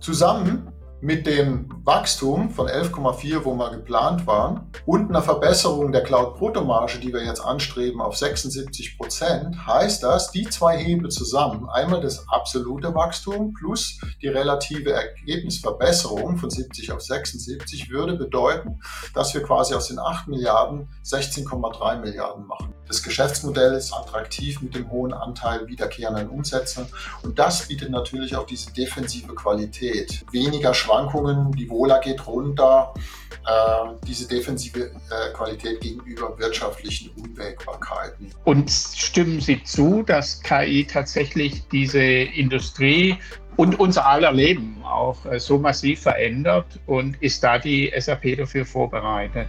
Zusammen mit dem Wachstum von 11,4, wo wir geplant waren, und einer Verbesserung der Cloud-Bruttomarge, die wir jetzt anstreben, auf 76 Prozent, heißt das, die zwei Hebel zusammen, einmal das absolute Wachstum plus die relative Ergebnisverbesserung von 70 auf 76, würde bedeuten, dass wir quasi aus den 8 Milliarden 16,3 Milliarden machen. Das Geschäftsmodell ist attraktiv mit dem hohen Anteil wiederkehrenden Umsätzen und das bietet natürlich auch diese defensive Qualität. Weniger Schwankungen, die Wohler geht runter, äh, diese defensive äh, Qualität gegenüber wirtschaftlichen Unwägbarkeiten. Und stimmen Sie zu, dass KI tatsächlich diese Industrie und unser aller Leben auch äh, so massiv verändert und ist da die SAP dafür vorbereitet?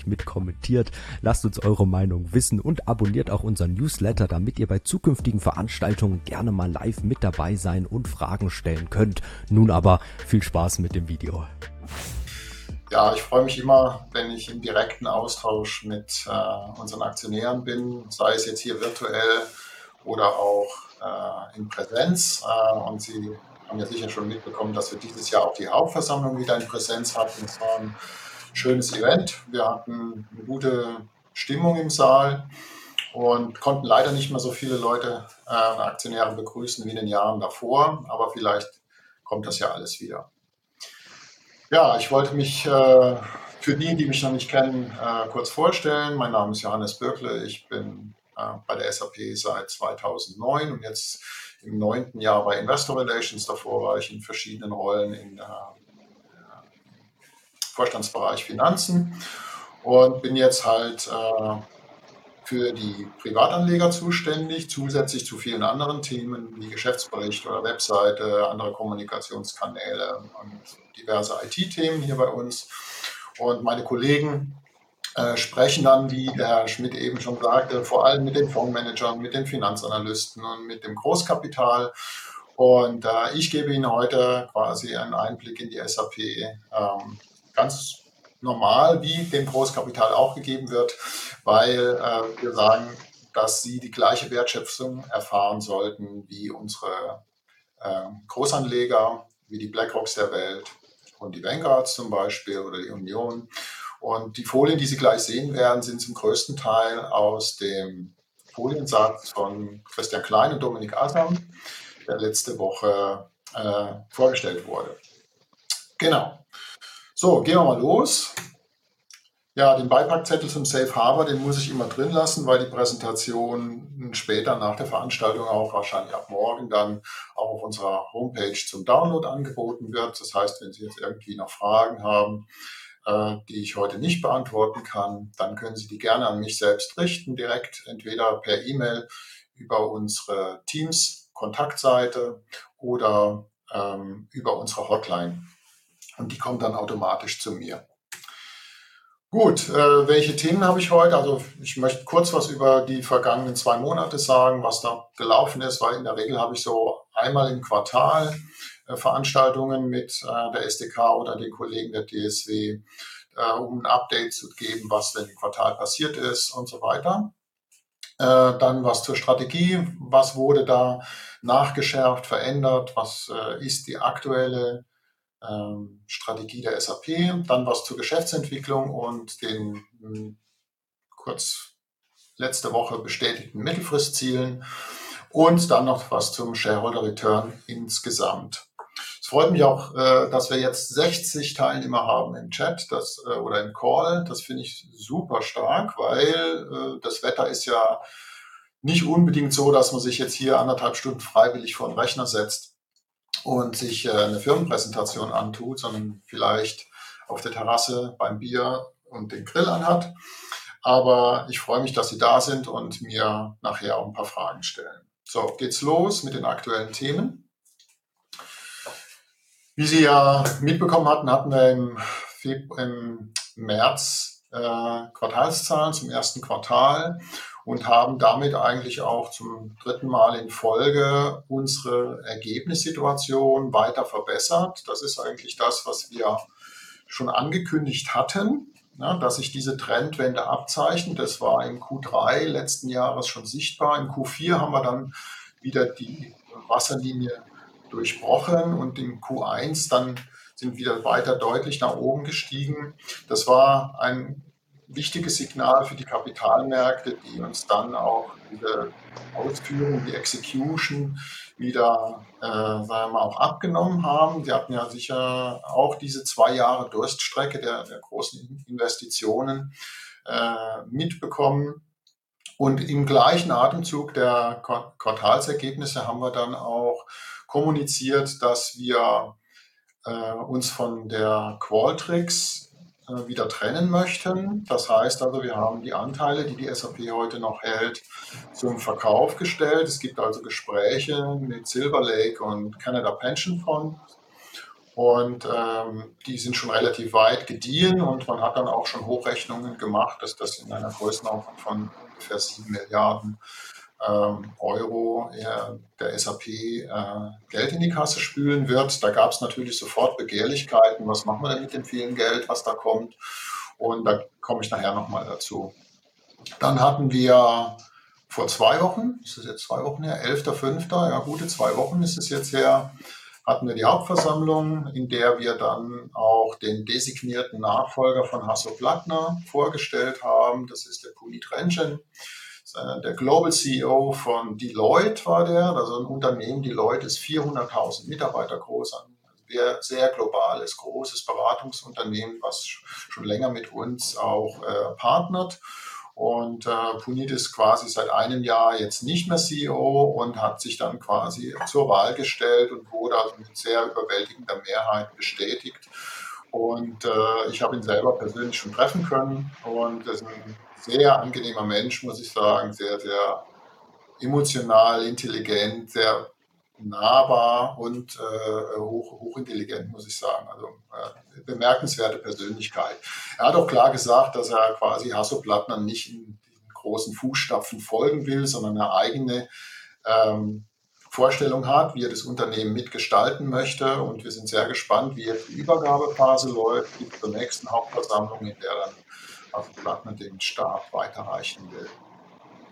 fleißig mit kommentiert. Lasst uns eure Meinung wissen und abonniert auch unseren Newsletter, damit ihr bei zukünftigen Veranstaltungen gerne mal live mit dabei sein und Fragen stellen könnt. Nun aber viel Spaß mit dem Video. Ja, ich freue mich immer, wenn ich im direkten Austausch mit äh, unseren Aktionären bin, sei es jetzt hier virtuell oder auch äh, in Präsenz. Äh, und Sie haben ja sicher schon mitbekommen, dass wir dieses Jahr auch die Hauptversammlung wieder in Präsenz hatten. Es waren schönes Event. Wir hatten eine gute Stimmung im Saal und konnten leider nicht mehr so viele Leute, äh, Aktionäre begrüßen wie in den Jahren davor, aber vielleicht kommt das ja alles wieder. Ja, ich wollte mich äh, für die, die mich noch nicht kennen, äh, kurz vorstellen. Mein Name ist Johannes Birkle. Ich bin äh, bei der SAP seit 2009 und jetzt im neunten Jahr bei Investor Relations. Davor war ich in verschiedenen Rollen in äh, Vorstandsbereich Finanzen und bin jetzt halt äh, für die Privatanleger zuständig, zusätzlich zu vielen anderen Themen wie Geschäftsbericht oder Webseite, andere Kommunikationskanäle und diverse IT-Themen hier bei uns. Und meine Kollegen äh, sprechen dann, wie der Herr Schmidt eben schon sagte, vor allem mit den Fondsmanagern, mit den Finanzanalysten und mit dem Großkapital. Und äh, ich gebe Ihnen heute quasi einen Einblick in die SAP, ähm, ganz normal, wie dem Großkapital auch gegeben wird, weil äh, wir sagen, dass sie die gleiche Wertschöpfung erfahren sollten wie unsere äh, Großanleger, wie die BlackRocks der Welt und die Vanguards zum Beispiel oder die Union. Und die Folien, die Sie gleich sehen werden, sind zum größten Teil aus dem Foliensatz von Christian Klein und Dominik Asam, der letzte Woche äh, vorgestellt wurde. Genau. So, gehen wir mal los. Ja, den Beipackzettel zum Safe Harbor, den muss ich immer drin lassen, weil die Präsentation später nach der Veranstaltung auch wahrscheinlich ab morgen dann auch auf unserer Homepage zum Download angeboten wird. Das heißt, wenn Sie jetzt irgendwie noch Fragen haben, äh, die ich heute nicht beantworten kann, dann können Sie die gerne an mich selbst richten, direkt entweder per E-Mail über unsere Teams Kontaktseite oder ähm, über unsere Hotline und die kommt dann automatisch zu mir. Gut, äh, welche Themen habe ich heute? Also ich möchte kurz was über die vergangenen zwei Monate sagen, was da gelaufen ist, weil in der Regel habe ich so einmal im Quartal äh, Veranstaltungen mit äh, der SDK oder den Kollegen der DSW, äh, um ein Update zu geben, was denn im Quartal passiert ist und so weiter. Äh, dann was zur Strategie, was wurde da nachgeschärft, verändert, was äh, ist die aktuelle ähm, Strategie der SAP, dann was zur Geschäftsentwicklung und den mh, hm, kurz letzte Woche bestätigten Mittelfristzielen und dann noch was zum Shareholder Return insgesamt. Es freut mich auch, äh, dass wir jetzt 60 Teilnehmer haben im Chat das, äh, oder im Call. Das finde ich super stark, weil äh, das Wetter ist ja nicht unbedingt so, dass man sich jetzt hier anderthalb Stunden freiwillig vor den Rechner setzt und sich äh, eine Firmenpräsentation antut, sondern vielleicht auf der Terrasse beim Bier und den Grill anhat. Aber ich freue mich, dass Sie da sind und mir nachher auch ein paar Fragen stellen. So, geht's los mit den aktuellen Themen. Wie Sie ja mitbekommen hatten, hatten wir im, im März äh, Quartalszahlen zum ersten Quartal und haben damit eigentlich auch zum dritten Mal in Folge unsere Ergebnissituation weiter verbessert. Das ist eigentlich das, was wir schon angekündigt hatten, ja, dass sich diese Trendwende abzeichnet. Das war im Q3 letzten Jahres schon sichtbar. Im Q4 haben wir dann wieder die Wasserlinie durchbrochen und im Q1 dann sind wieder weiter deutlich nach oben gestiegen. Das war ein wichtiges Signal für die Kapitalmärkte, die uns dann auch diese Ausführung, die Execution wieder, äh, sagen wir mal, auch abgenommen haben. Sie hatten ja sicher auch diese zwei Jahre Durststrecke der, der großen Investitionen äh, mitbekommen. Und im gleichen Atemzug der Quartalsergebnisse haben wir dann auch kommuniziert, dass wir äh, uns von der Qualtrics äh, wieder trennen möchten. Das heißt also, wir haben die Anteile, die die SAP heute noch hält, zum Verkauf gestellt. Es gibt also Gespräche mit Silver Lake und Canada Pension Fund. Und ähm, die sind schon relativ weit gediehen und man hat dann auch schon Hochrechnungen gemacht, dass das in einer Größenordnung von ungefähr 7 Milliarden ähm, Euro der SAP äh, Geld in die Kasse spülen wird. Da gab es natürlich sofort Begehrlichkeiten. Was machen wir denn mit dem vielen Geld, was da kommt? Und da komme ich nachher nochmal dazu. Dann hatten wir vor zwei Wochen, ist es jetzt zwei Wochen her, 11.05., ja gute zwei Wochen ist es jetzt her, hatten wir die Hauptversammlung, in der wir dann auch den designierten Nachfolger von Hasso Plattner vorgestellt haben. Das ist der Punit Rentgen. Äh, der Global CEO von Deloitte war der, also ein Unternehmen, Deloitte ist 400.000 Mitarbeiter groß, ein sehr globales, großes Beratungsunternehmen, was schon länger mit uns auch äh, partnert. Und äh, Punit ist quasi seit einem Jahr jetzt nicht mehr CEO und hat sich dann quasi zur Wahl gestellt und wurde also mit sehr überwältigender Mehrheit bestätigt. Und äh, ich habe ihn selber persönlich schon treffen können und das ist ein sehr angenehmer Mensch, muss ich sagen, sehr, sehr emotional, intelligent, sehr nahbar und äh, hoch, hochintelligent, muss ich sagen. Also äh, bemerkenswerte Persönlichkeit. Er hat auch klar gesagt, dass er quasi Hasso Plattner nicht in den großen Fußstapfen folgen will, sondern eine eigene ähm, Vorstellung hat, wie er das Unternehmen mitgestalten möchte. Und wir sind sehr gespannt, wie jetzt die Übergabephase läuft, bis zur nächsten Hauptversammlung, in der dann Plattner den Staat weiterreichen will.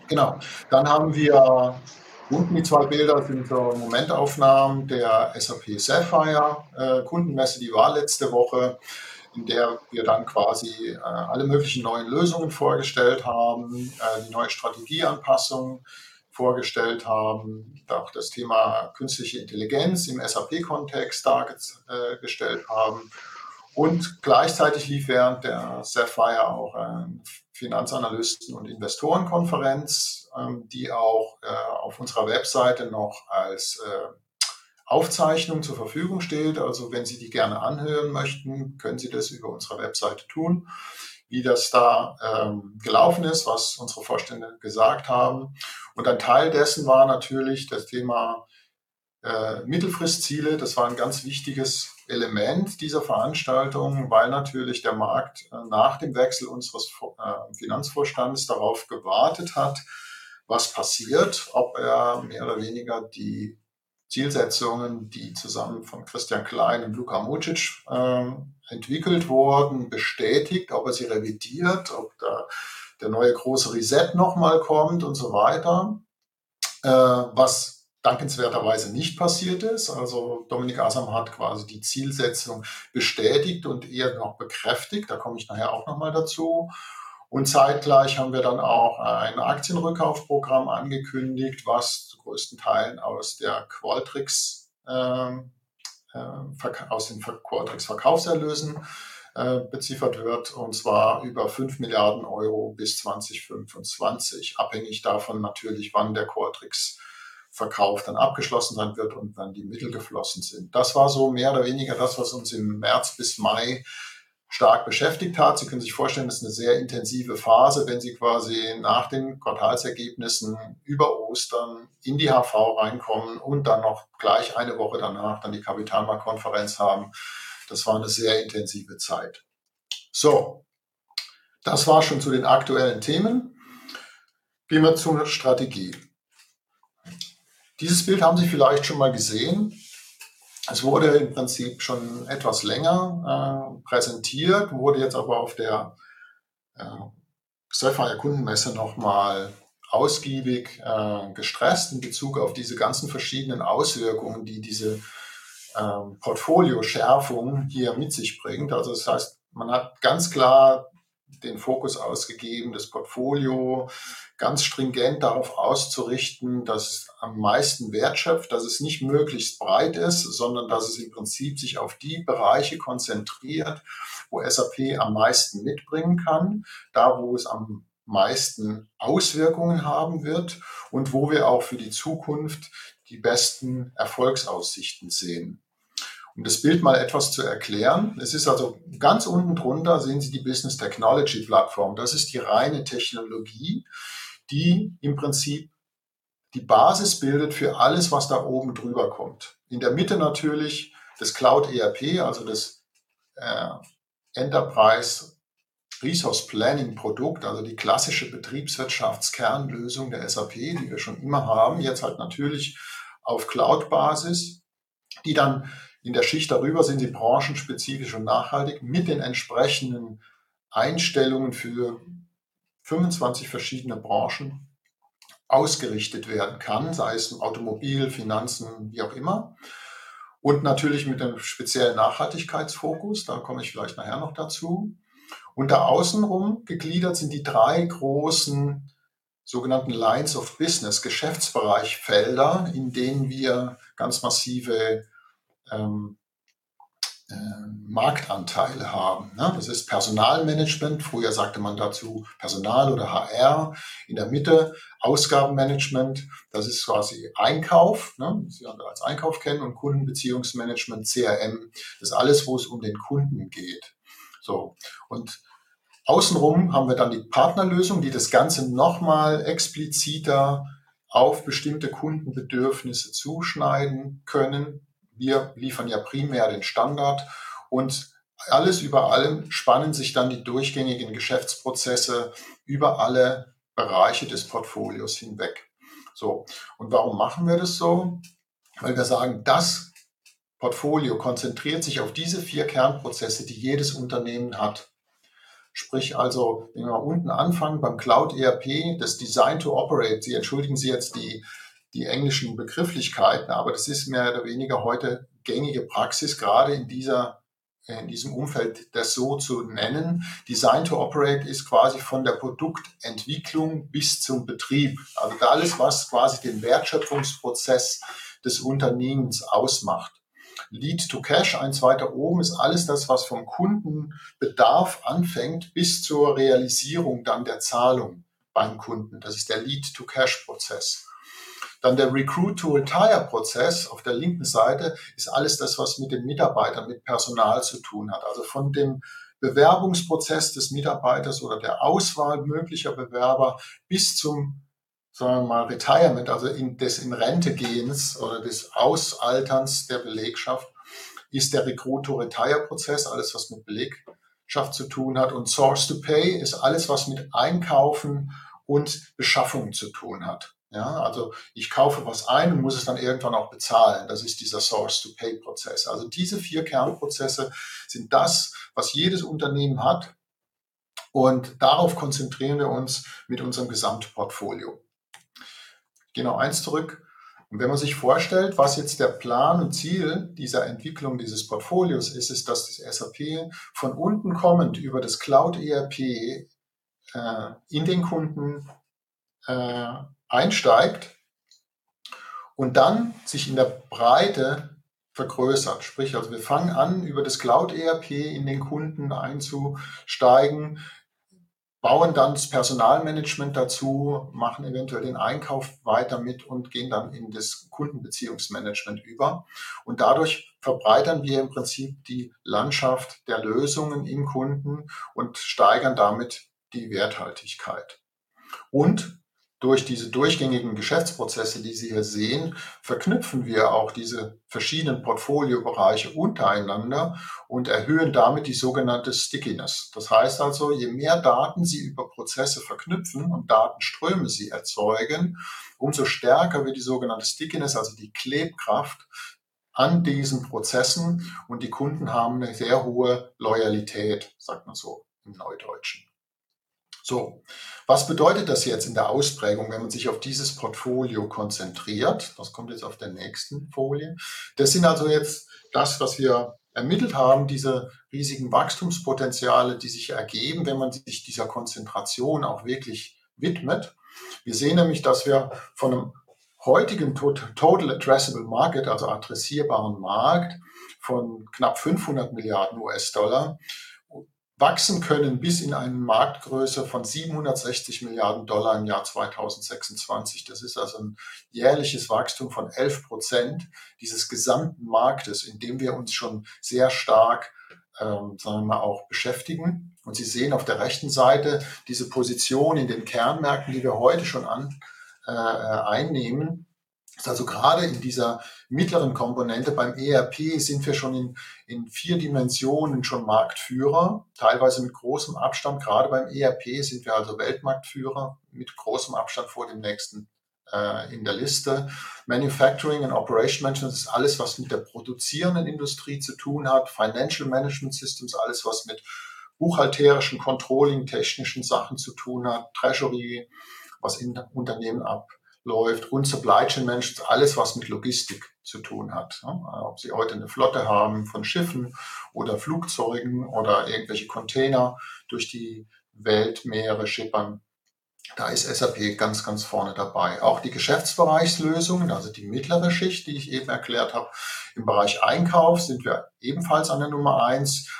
Genau, dann haben wir unten die zwei Bilder sind so Momentaufnahmen der SAP Sapphire äh, Kundenmesse, die war letzte Woche, in der wir dann quasi äh, alle möglichen neuen Lösungen vorgestellt haben, äh, die neue Strategieanpassung vorgestellt haben, auch das Thema künstliche Intelligenz im SAP-Kontext dargestellt haben und gleichzeitig lief während der Sapphire auch eine Finanzanalysten- und Investorenkonferenz, ähm, die auch äh, auf unserer Webseite noch als äh, Aufzeichnung zur Verfügung steht. Also wenn Sie die gerne anhören möchten, können Sie das über unsere Webseite tun, wie das da ähm, gelaufen ist, was unsere Vorstände gesagt haben. Und ein Teil dessen war natürlich das Thema äh, Mittelfristziele. Das war ein ganz wichtiges Element dieser Veranstaltung, weil natürlich der Markt äh, nach dem Wechsel unseres äh, Finanzvorstandes darauf gewartet hat, was passiert, ob er mehr oder weniger die Zielsetzungen, die zusammen von Christian Klein und Luka Mucic äh, entwickelt wurden, bestätigt, ob er sie revidiert, ob da der neue große Reset nochmal kommt und so weiter. Äh, was dankenswerterweise nicht passiert ist. Also Dominik Asam hat quasi die Zielsetzung bestätigt und eher noch bekräftigt. Da komme ich nachher auch nochmal dazu. Und zeitgleich haben wir dann auch ein Aktienrückkaufprogramm angekündigt, was zu größten Teilen aus der Qualtrics, äh, aus den Qualtrics Verkaufserlösen äh, beziffert wird, und zwar über 5 Milliarden Euro bis 2025, abhängig davon natürlich, wann der Qualtrics Verkauf dann abgeschlossen sein wird und dann die Mittel geflossen sind. Das war so mehr oder weniger das, was uns im März bis Mai stark beschäftigt hat. Sie können sich vorstellen, das ist eine sehr intensive Phase, wenn Sie quasi nach den Quartalsergebnissen über Ostern in die HV reinkommen und dann noch gleich eine Woche danach dann die Kapitalmarktkonferenz haben. Das war eine sehr intensive Zeit. So, das war schon zu den aktuellen Themen. Gehen wir zur Strategie. Dieses Bild haben Sie vielleicht schon mal gesehen. Es wurde im Prinzip schon etwas länger äh, präsentiert, wurde jetzt aber auf der äh, Sapphire Kundenmesse nochmal ausgiebig äh, gestresst in Bezug auf diese ganzen verschiedenen Auswirkungen, die diese äh, Portfolioschärfung hier mit sich bringt. Also das heißt, man hat ganz klar den Fokus ausgegeben, das Portfolio ganz stringent darauf auszurichten, dass es am meisten Wert schöpft, dass es nicht möglichst breit ist, sondern dass es im Prinzip sich auf die Bereiche konzentriert, wo SAP am meisten mitbringen kann, da wo es am meisten Auswirkungen haben wird und wo wir auch für die Zukunft die besten Erfolgsaussichten sehen. Um das Bild mal etwas zu erklären, es ist also ganz unten drunter sehen Sie die Business Technology Plattform. Das ist die reine Technologie, die im Prinzip die Basis bildet für alles, was da oben drüber kommt. In der Mitte natürlich das Cloud ERP, also das äh, Enterprise Resource Planning Produkt, also die klassische Betriebswirtschaftskernlösung der SAP, die wir schon immer haben, jetzt halt natürlich auf Cloud-Basis, die dann in der Schicht darüber sind sie branchenspezifisch und nachhaltig mit den entsprechenden Einstellungen für 25 verschiedene Branchen ausgerichtet werden kann, sei es Automobil, Finanzen, wie auch immer. Und natürlich mit einem speziellen Nachhaltigkeitsfokus, da komme ich vielleicht nachher noch dazu. Und da außenrum gegliedert sind die drei großen sogenannten Lines of Business, Geschäftsbereichfelder, in denen wir ganz massive ähm, äh, Marktanteile haben. Ne? Das ist Personalmanagement, früher sagte man dazu Personal oder HR, in der Mitte Ausgabenmanagement, das ist quasi Einkauf, ne? Sie als Einkauf kennen, und Kundenbeziehungsmanagement, CRM, das ist alles, wo es um den Kunden geht. So, und außenrum haben wir dann die Partnerlösung, die das Ganze nochmal expliziter auf bestimmte Kundenbedürfnisse zuschneiden können, wir liefern ja primär den Standard und alles über allem spannen sich dann die durchgängigen Geschäftsprozesse über alle Bereiche des Portfolios hinweg. So. Und warum machen wir das so? Weil wir sagen, das Portfolio konzentriert sich auf diese vier Kernprozesse, die jedes Unternehmen hat. Sprich also, wenn wir unten anfangen beim Cloud ERP, das Design to Operate, Sie entschuldigen Sie jetzt die die englischen Begrifflichkeiten, aber das ist mehr oder weniger heute gängige Praxis, gerade in dieser in diesem Umfeld das so zu nennen. Design to Operate ist quasi von der Produktentwicklung bis zum Betrieb. Also alles, was quasi den Wertschöpfungsprozess des Unternehmens ausmacht. Lead to Cash, eins weiter oben, ist alles das, was vom Kundenbedarf anfängt bis zur Realisierung dann der Zahlung beim Kunden. Das ist der Lead to Cash Prozess. Dann der Recruit-to-Retire-Prozess auf der linken Seite ist alles das, was mit den Mitarbeitern, mit Personal zu tun hat. Also von dem Bewerbungsprozess des Mitarbeiters oder der Auswahl möglicher Bewerber bis zum sagen wir mal, Retirement, also in, des in Rente gehens oder des Ausalterns der Belegschaft, ist der Recruit-to-Retire-Prozess, alles was mit Belegschaft zu tun hat. Und Source-to-Pay ist alles, was mit Einkaufen und Beschaffung zu tun hat. Ja, also ich kaufe was ein und muss es dann irgendwann auch bezahlen. Das ist dieser Source-to-Pay-Prozess. Also diese vier Kernprozesse sind das, was jedes Unternehmen hat. Und darauf konzentrieren wir uns mit unserem Gesamtportfolio. Genau eins zurück. Und wenn man sich vorstellt, was jetzt der Plan und Ziel dieser Entwicklung dieses Portfolios ist, ist, dass das SAP von unten kommend über das Cloud ERP äh, in den Kunden äh, einsteigt und dann sich in der Breite vergrößert. Sprich, also wir fangen an, über das Cloud ERP in den Kunden einzusteigen, bauen dann das Personalmanagement dazu, machen eventuell den Einkauf weiter mit und gehen dann in das Kundenbeziehungsmanagement über. Und dadurch verbreitern wir im Prinzip die Landschaft der Lösungen im Kunden und steigern damit die Werthaltigkeit. Und durch diese durchgängigen Geschäftsprozesse, die Sie hier sehen, verknüpfen wir auch diese verschiedenen Portfoliobereiche untereinander und erhöhen damit die sogenannte Stickiness. Das heißt also, je mehr Daten Sie über Prozesse verknüpfen und Datenströme Sie erzeugen, umso stärker wird die sogenannte Stickiness, also die Klebkraft an diesen Prozessen und die Kunden haben eine sehr hohe Loyalität, sagt man so im Neudeutschen. So, was bedeutet das jetzt in der Ausprägung, wenn man sich auf dieses Portfolio konzentriert? Das kommt jetzt auf der nächsten Folie. Das sind also jetzt das, was wir ermittelt haben, diese riesigen Wachstumspotenziale, die sich ergeben, wenn man sich dieser Konzentration auch wirklich widmet. Wir sehen nämlich, dass wir von einem heutigen Total Addressable Market, also adressierbaren Markt von knapp 500 Milliarden US-Dollar wachsen können bis in eine Marktgröße von 760 Milliarden Dollar im Jahr 2026. Das ist also ein jährliches Wachstum von 11 Prozent dieses gesamten Marktes, in dem wir uns schon sehr stark ähm, sagen wir mal, auch beschäftigen. Und Sie sehen auf der rechten Seite diese Position in den Kernmärkten, die wir heute schon an, äh, einnehmen also gerade in dieser mittleren Komponente beim ERP sind wir schon in, in vier Dimensionen schon Marktführer, teilweise mit großem Abstand. Gerade beim ERP sind wir also Weltmarktführer mit großem Abstand vor dem nächsten äh, in der Liste. Manufacturing and Operation Management ist alles, was mit der produzierenden Industrie zu tun hat. Financial Management Systems, alles, was mit buchhalterischen, Controlling, technischen Sachen zu tun hat. Treasury, was in Unternehmen ab läuft und Supply Chain Management, alles was mit Logistik zu tun hat. Ob Sie heute eine Flotte haben von Schiffen oder Flugzeugen oder irgendwelche Container durch die Weltmeere schippern, da ist SAP ganz, ganz vorne dabei. Auch die Geschäftsbereichslösungen, also die mittlere Schicht, die ich eben erklärt habe, im Bereich Einkauf sind wir ebenfalls an der Nummer eins.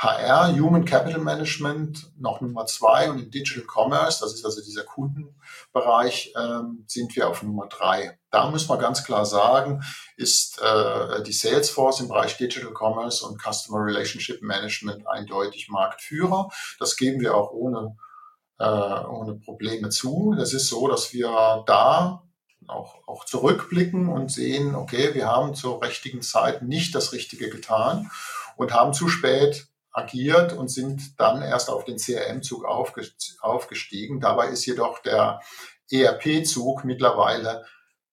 HR, Human Capital Management, noch Nummer zwei und im Digital Commerce, das ist also dieser Kundenbereich, ähm, sind wir auf Nummer drei. Da muss man ganz klar sagen, ist äh, die Salesforce im Bereich Digital Commerce und Customer Relationship Management eindeutig Marktführer. Das geben wir auch ohne, äh, ohne Probleme zu. Es ist so, dass wir da auch, auch zurückblicken und sehen, okay, wir haben zur richtigen Zeit nicht das Richtige getan und haben zu spät agiert und sind dann erst auf den CRM-Zug aufgestiegen. Dabei ist jedoch der ERP-Zug mittlerweile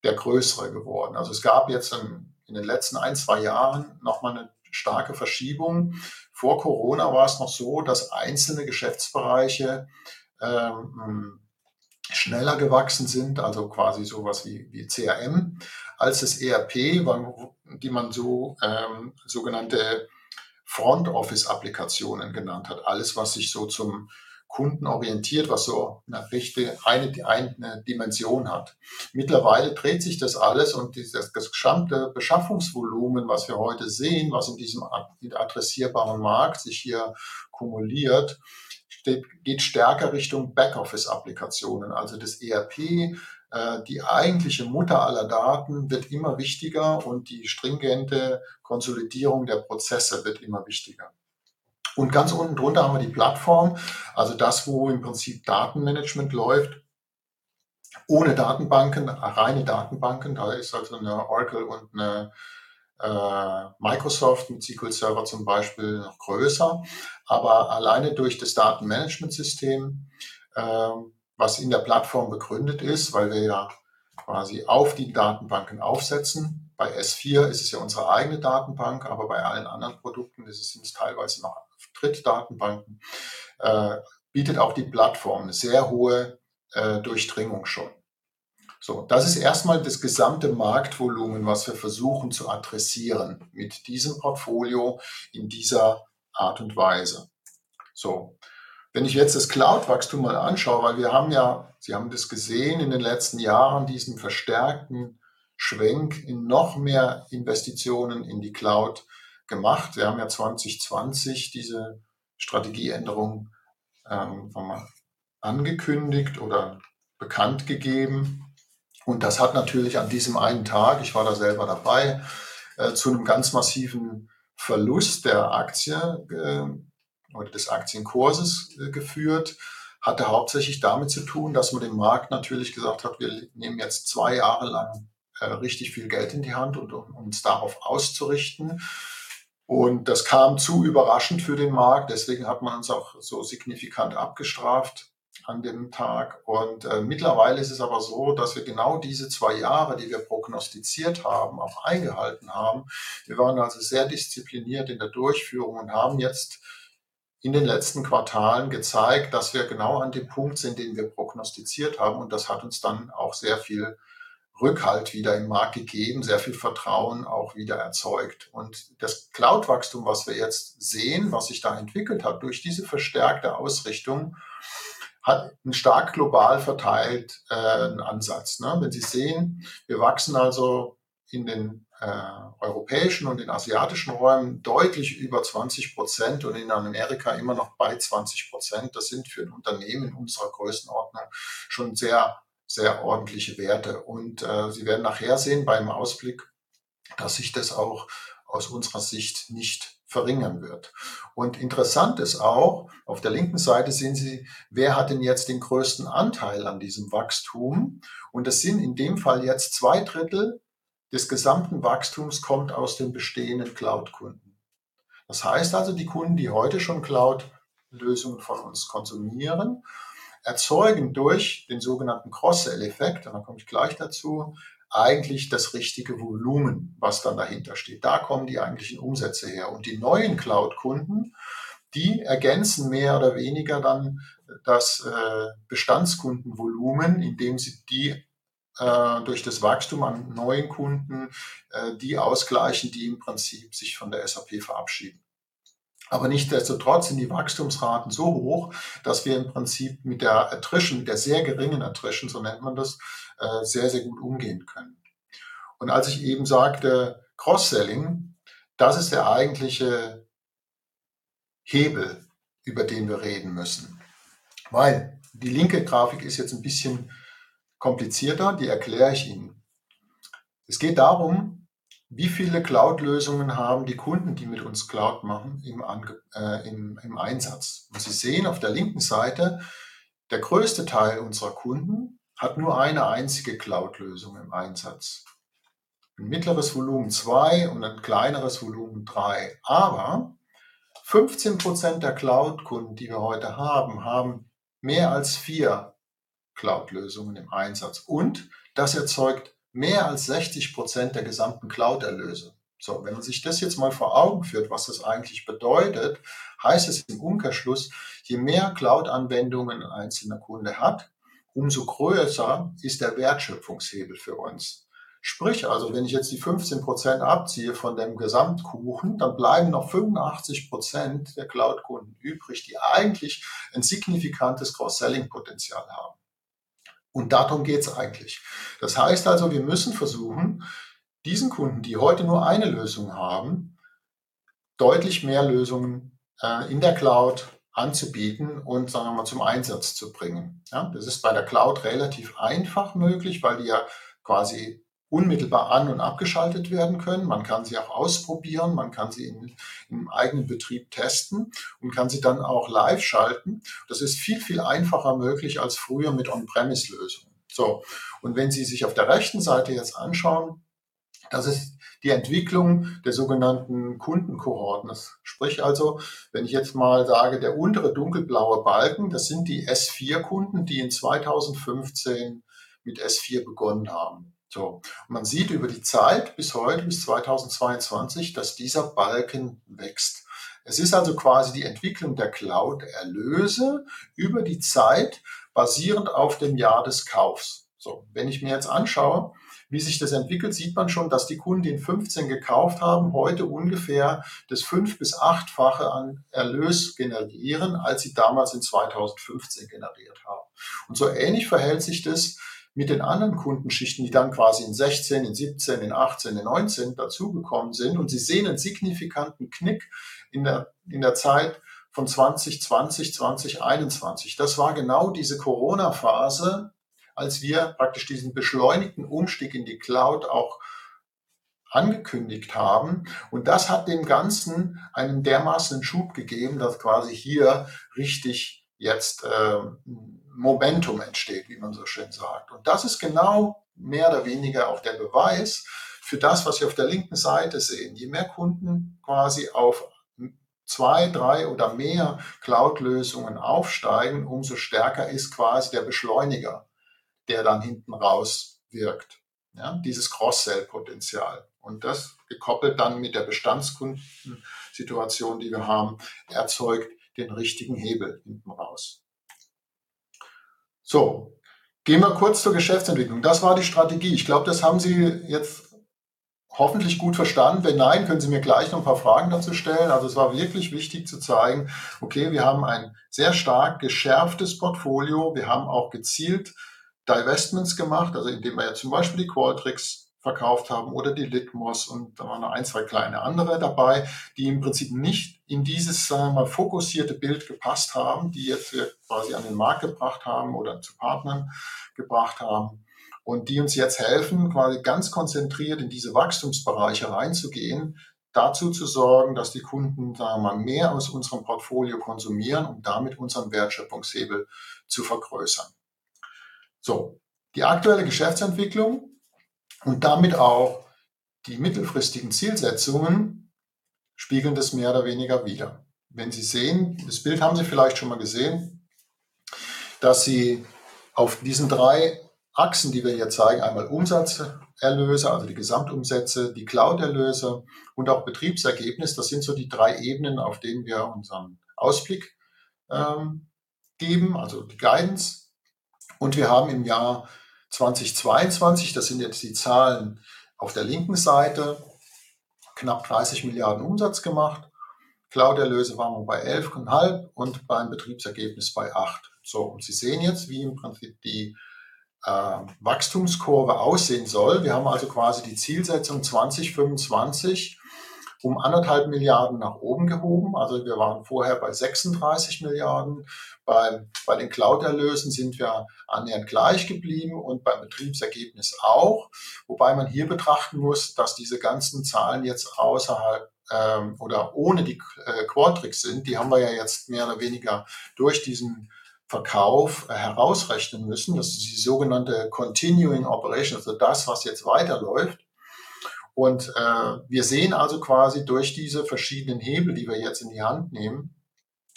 der größere geworden. Also es gab jetzt in den letzten ein, zwei Jahren nochmal eine starke Verschiebung. Vor Corona war es noch so, dass einzelne Geschäftsbereiche ähm, schneller gewachsen sind, also quasi sowas wie, wie CRM, als das ERP, die man so ähm, sogenannte Front Office Applikationen genannt hat. Alles, was sich so zum Kunden orientiert, was so eine, richtige, eine, eine Dimension hat. Mittlerweile dreht sich das alles und das, gesamte Beschaffungsvolumen, was wir heute sehen, was in diesem adressierbaren Markt sich hier kumuliert, geht stärker Richtung Backoffice-Applikationen. Also das ERP die eigentliche Mutter aller Daten wird immer wichtiger und die stringente Konsolidierung der Prozesse wird immer wichtiger. Und ganz unten drunter haben wir die Plattform, also das, wo im Prinzip Datenmanagement läuft, ohne Datenbanken, reine Datenbanken. Da ist also eine Oracle und eine äh, Microsoft mit SQL Server zum Beispiel noch größer. Aber alleine durch das Datenmanagementsystem äh, was in der Plattform begründet ist, weil wir ja quasi auf die Datenbanken aufsetzen. Bei S4 ist es ja unsere eigene Datenbank, aber bei allen anderen Produkten ist es, sind es teilweise noch Drittdatenbanken, äh, bietet auch die Plattform eine sehr hohe äh, Durchdringung schon. So, das ist erstmal das gesamte Marktvolumen, was wir versuchen zu adressieren mit diesem Portfolio in dieser Art und Weise. So, wenn ich jetzt das Cloud-Wachstum mal anschaue, weil wir haben ja, Sie haben das gesehen in den letzten Jahren, diesen verstärkten Schwenk in noch mehr Investitionen in die Cloud gemacht. Wir haben ja 2020 diese Strategieänderung ähm, angekündigt oder bekannt gegeben. Und das hat natürlich an diesem einen Tag, ich war da selber dabei, äh, zu einem ganz massiven Verlust der Aktie äh, oder des Aktienkurses äh, geführt. Hatte hauptsächlich damit zu tun, dass man dem Markt natürlich gesagt hat, wir nehmen jetzt zwei Jahre lang äh, richtig viel Geld in die Hand und um uns darauf auszurichten. Und das kam zu überraschend für den Markt, deswegen hat man uns auch so signifikant abgestraft an dem Tag. Und äh, mittlerweile ist es aber so, dass wir genau diese zwei Jahre, die wir prognostiziert haben, auch eingehalten haben. Wir waren also sehr diszipliniert in der Durchführung und haben jetzt in den letzten Quartalen gezeigt, dass wir genau an dem Punkt sind, den wir prognostiziert haben. Und das hat uns dann auch sehr viel Rückhalt wieder im Markt gegeben, sehr viel Vertrauen auch wieder erzeugt. Und das Cloud-Wachstum, was wir jetzt sehen, was sich da entwickelt hat, durch diese verstärkte Ausrichtung, hat einen stark global verteilt äh, Ansatz. Ne? Wenn Sie sehen, wir wachsen also in den äh, europäischen und den asiatischen Räumen deutlich über 20 Prozent und in Amerika immer noch bei 20 Prozent. Das sind für ein Unternehmen in unserer Größenordnung schon sehr, sehr ordentliche Werte. Und äh, Sie werden nachher sehen beim Ausblick, dass sich das auch aus unserer Sicht nicht verringern wird. Und interessant ist auch, auf der linken Seite sehen Sie, wer hat denn jetzt den größten Anteil an diesem Wachstum? Und das sind in dem Fall jetzt zwei Drittel des gesamten Wachstums kommt aus den bestehenden Cloud-Kunden. Das heißt also, die Kunden, die heute schon Cloud-Lösungen von uns konsumieren, erzeugen durch den sogenannten Cross-Sell-Effekt, und da komme ich gleich dazu, eigentlich das richtige Volumen, was dann dahinter steht. Da kommen die eigentlichen Umsätze her. Und die neuen Cloud-Kunden, die ergänzen mehr oder weniger dann das äh, Bestandskundenvolumen, indem sie die äh, durch das Wachstum an neuen Kunden äh, die ausgleichen, die im Prinzip sich von der SAP verabschieden. Aber nichtsdestotrotz sind die Wachstumsraten so hoch, dass wir im Prinzip mit der Attrition, mit der sehr geringen Attrition, so nennt man das, äh, sehr, sehr gut umgehen können. Und als ich eben sagte, Cross-Selling, das ist der eigentliche Hebel, über den wir reden müssen. Weil die linke Grafik ist jetzt ein bisschen komplizierter, die erkläre ich Ihnen. Es geht darum, wie viele Cloud-Lösungen haben die Kunden, die mit uns Cloud machen, im, äh, im, im Einsatz. Und Sie sehen auf der linken Seite, der größte Teil unserer Kunden hat nur eine einzige Cloud-Lösung im Einsatz. Ein mittleres Volumen 2 und ein kleineres Volumen 3. Aber 15 Prozent der Cloud-Kunden, die wir heute haben, haben mehr als vier Cloud-Lösungen im Einsatz. Und das erzeugt mehr als 60 Prozent der gesamten Cloud-Erlöse. So, wenn man sich das jetzt mal vor Augen führt, was das eigentlich bedeutet, heißt es im Umkehrschluss, je mehr Cloud-Anwendungen ein einzelner Kunde hat, umso größer ist der Wertschöpfungshebel für uns. Sprich also, wenn ich jetzt die 15 Prozent abziehe von dem Gesamtkuchen, dann bleiben noch 85 Prozent der Cloud-Kunden übrig, die eigentlich ein signifikantes Cross-Selling-Potenzial haben. Und darum geht es eigentlich. Das heißt also, wir müssen versuchen, diesen Kunden, die heute nur eine Lösung haben, deutlich mehr Lösungen äh, in der Cloud anzubieten und sagen wir mal zum Einsatz zu bringen. Ja, das ist bei der Cloud relativ einfach möglich, weil die ja quasi unmittelbar an- und abgeschaltet werden können. Man kann sie auch ausprobieren, man kann sie in, im eigenen Betrieb testen und kann sie dann auch live schalten. Das ist viel, viel einfacher möglich als früher mit On-Premise-Lösungen. So, und wenn Sie sich auf der rechten Seite jetzt anschauen, das ist die Entwicklung der sogenannten Kundenkohorten. Das sprich also, wenn ich jetzt mal sage, der untere dunkelblaue Balken, das sind die S4-Kunden, die in 2015 mit S4 begonnen haben. So, man sieht über die Zeit bis heute, bis 2022, dass dieser Balken wächst. Es ist also quasi die Entwicklung der Cloud-Erlöse über die Zeit basierend auf dem Jahr des Kaufs. So, wenn ich mir jetzt anschaue, wie sich das entwickelt, sieht man schon, dass die Kunden, die in 15 gekauft haben, heute ungefähr das fünf- bis achtfache an Erlös generieren, als sie damals in 2015 generiert haben. Und so ähnlich verhält sich das mit den anderen Kundenschichten, die dann quasi in 16, in 17, in 18, in 19 dazugekommen sind. Und Sie sehen einen signifikanten Knick in der, in der Zeit von 2020, 2021. Das war genau diese Corona-Phase, als wir praktisch diesen beschleunigten Umstieg in die Cloud auch angekündigt haben. Und das hat dem Ganzen einen dermaßen Schub gegeben, dass quasi hier richtig jetzt äh, Momentum entsteht, wie man so schön sagt. Und das ist genau mehr oder weniger auch der Beweis für das, was wir auf der linken Seite sehen. Je mehr Kunden quasi auf zwei, drei oder mehr Cloud-Lösungen aufsteigen, umso stärker ist quasi der Beschleuniger, der dann hinten raus wirkt. Ja, dieses Cross-Sell-Potenzial. Und das gekoppelt dann mit der Bestandskundensituation, die wir haben, erzeugt den richtigen Hebel hinten raus. So, gehen wir kurz zur Geschäftsentwicklung. Das war die Strategie. Ich glaube, das haben Sie jetzt hoffentlich gut verstanden. Wenn nein, können Sie mir gleich noch ein paar Fragen dazu stellen. Also es war wirklich wichtig zu zeigen, okay, wir haben ein sehr stark geschärftes Portfolio. Wir haben auch gezielt Divestments gemacht, also indem wir ja zum Beispiel die Qualtrics verkauft haben oder die Litmos und da waren noch ein, zwei kleine andere dabei, die im Prinzip nicht in dieses sagen wir mal, fokussierte Bild gepasst haben, die jetzt quasi an den Markt gebracht haben oder zu Partnern gebracht haben und die uns jetzt helfen, quasi ganz konzentriert in diese Wachstumsbereiche reinzugehen, dazu zu sorgen, dass die Kunden sagen mal, mehr aus unserem Portfolio konsumieren, um damit unseren Wertschöpfungshebel zu vergrößern. So, die aktuelle Geschäftsentwicklung und damit auch die mittelfristigen Zielsetzungen spiegeln das mehr oder weniger wider. Wenn Sie sehen, das Bild haben Sie vielleicht schon mal gesehen, dass Sie auf diesen drei Achsen, die wir hier zeigen, einmal Umsatzerlöse, also die Gesamtumsätze, die Cloud-Erlöse und auch Betriebsergebnis, das sind so die drei Ebenen, auf denen wir unseren Ausblick ähm, geben, also die Guidance. Und wir haben im Jahr 2022, das sind jetzt die Zahlen auf der linken Seite, knapp 30 Milliarden Umsatz gemacht. Cloud-Erlöse waren wir bei 11,5 und beim Betriebsergebnis bei 8. So, und Sie sehen jetzt, wie im Prinzip die äh, Wachstumskurve aussehen soll. Wir haben also quasi die Zielsetzung 2025 um anderthalb Milliarden nach oben gehoben. Also wir waren vorher bei 36 Milliarden. Bei, bei den Cloud-Erlösen sind wir annähernd gleich geblieben und beim Betriebsergebnis auch. Wobei man hier betrachten muss, dass diese ganzen Zahlen jetzt außerhalb ähm, oder ohne die äh, Qualtrics sind. Die haben wir ja jetzt mehr oder weniger durch diesen Verkauf äh, herausrechnen müssen. Das ist die sogenannte Continuing Operation, also das, was jetzt weiterläuft. Und äh, wir sehen also quasi durch diese verschiedenen Hebel, die wir jetzt in die Hand nehmen,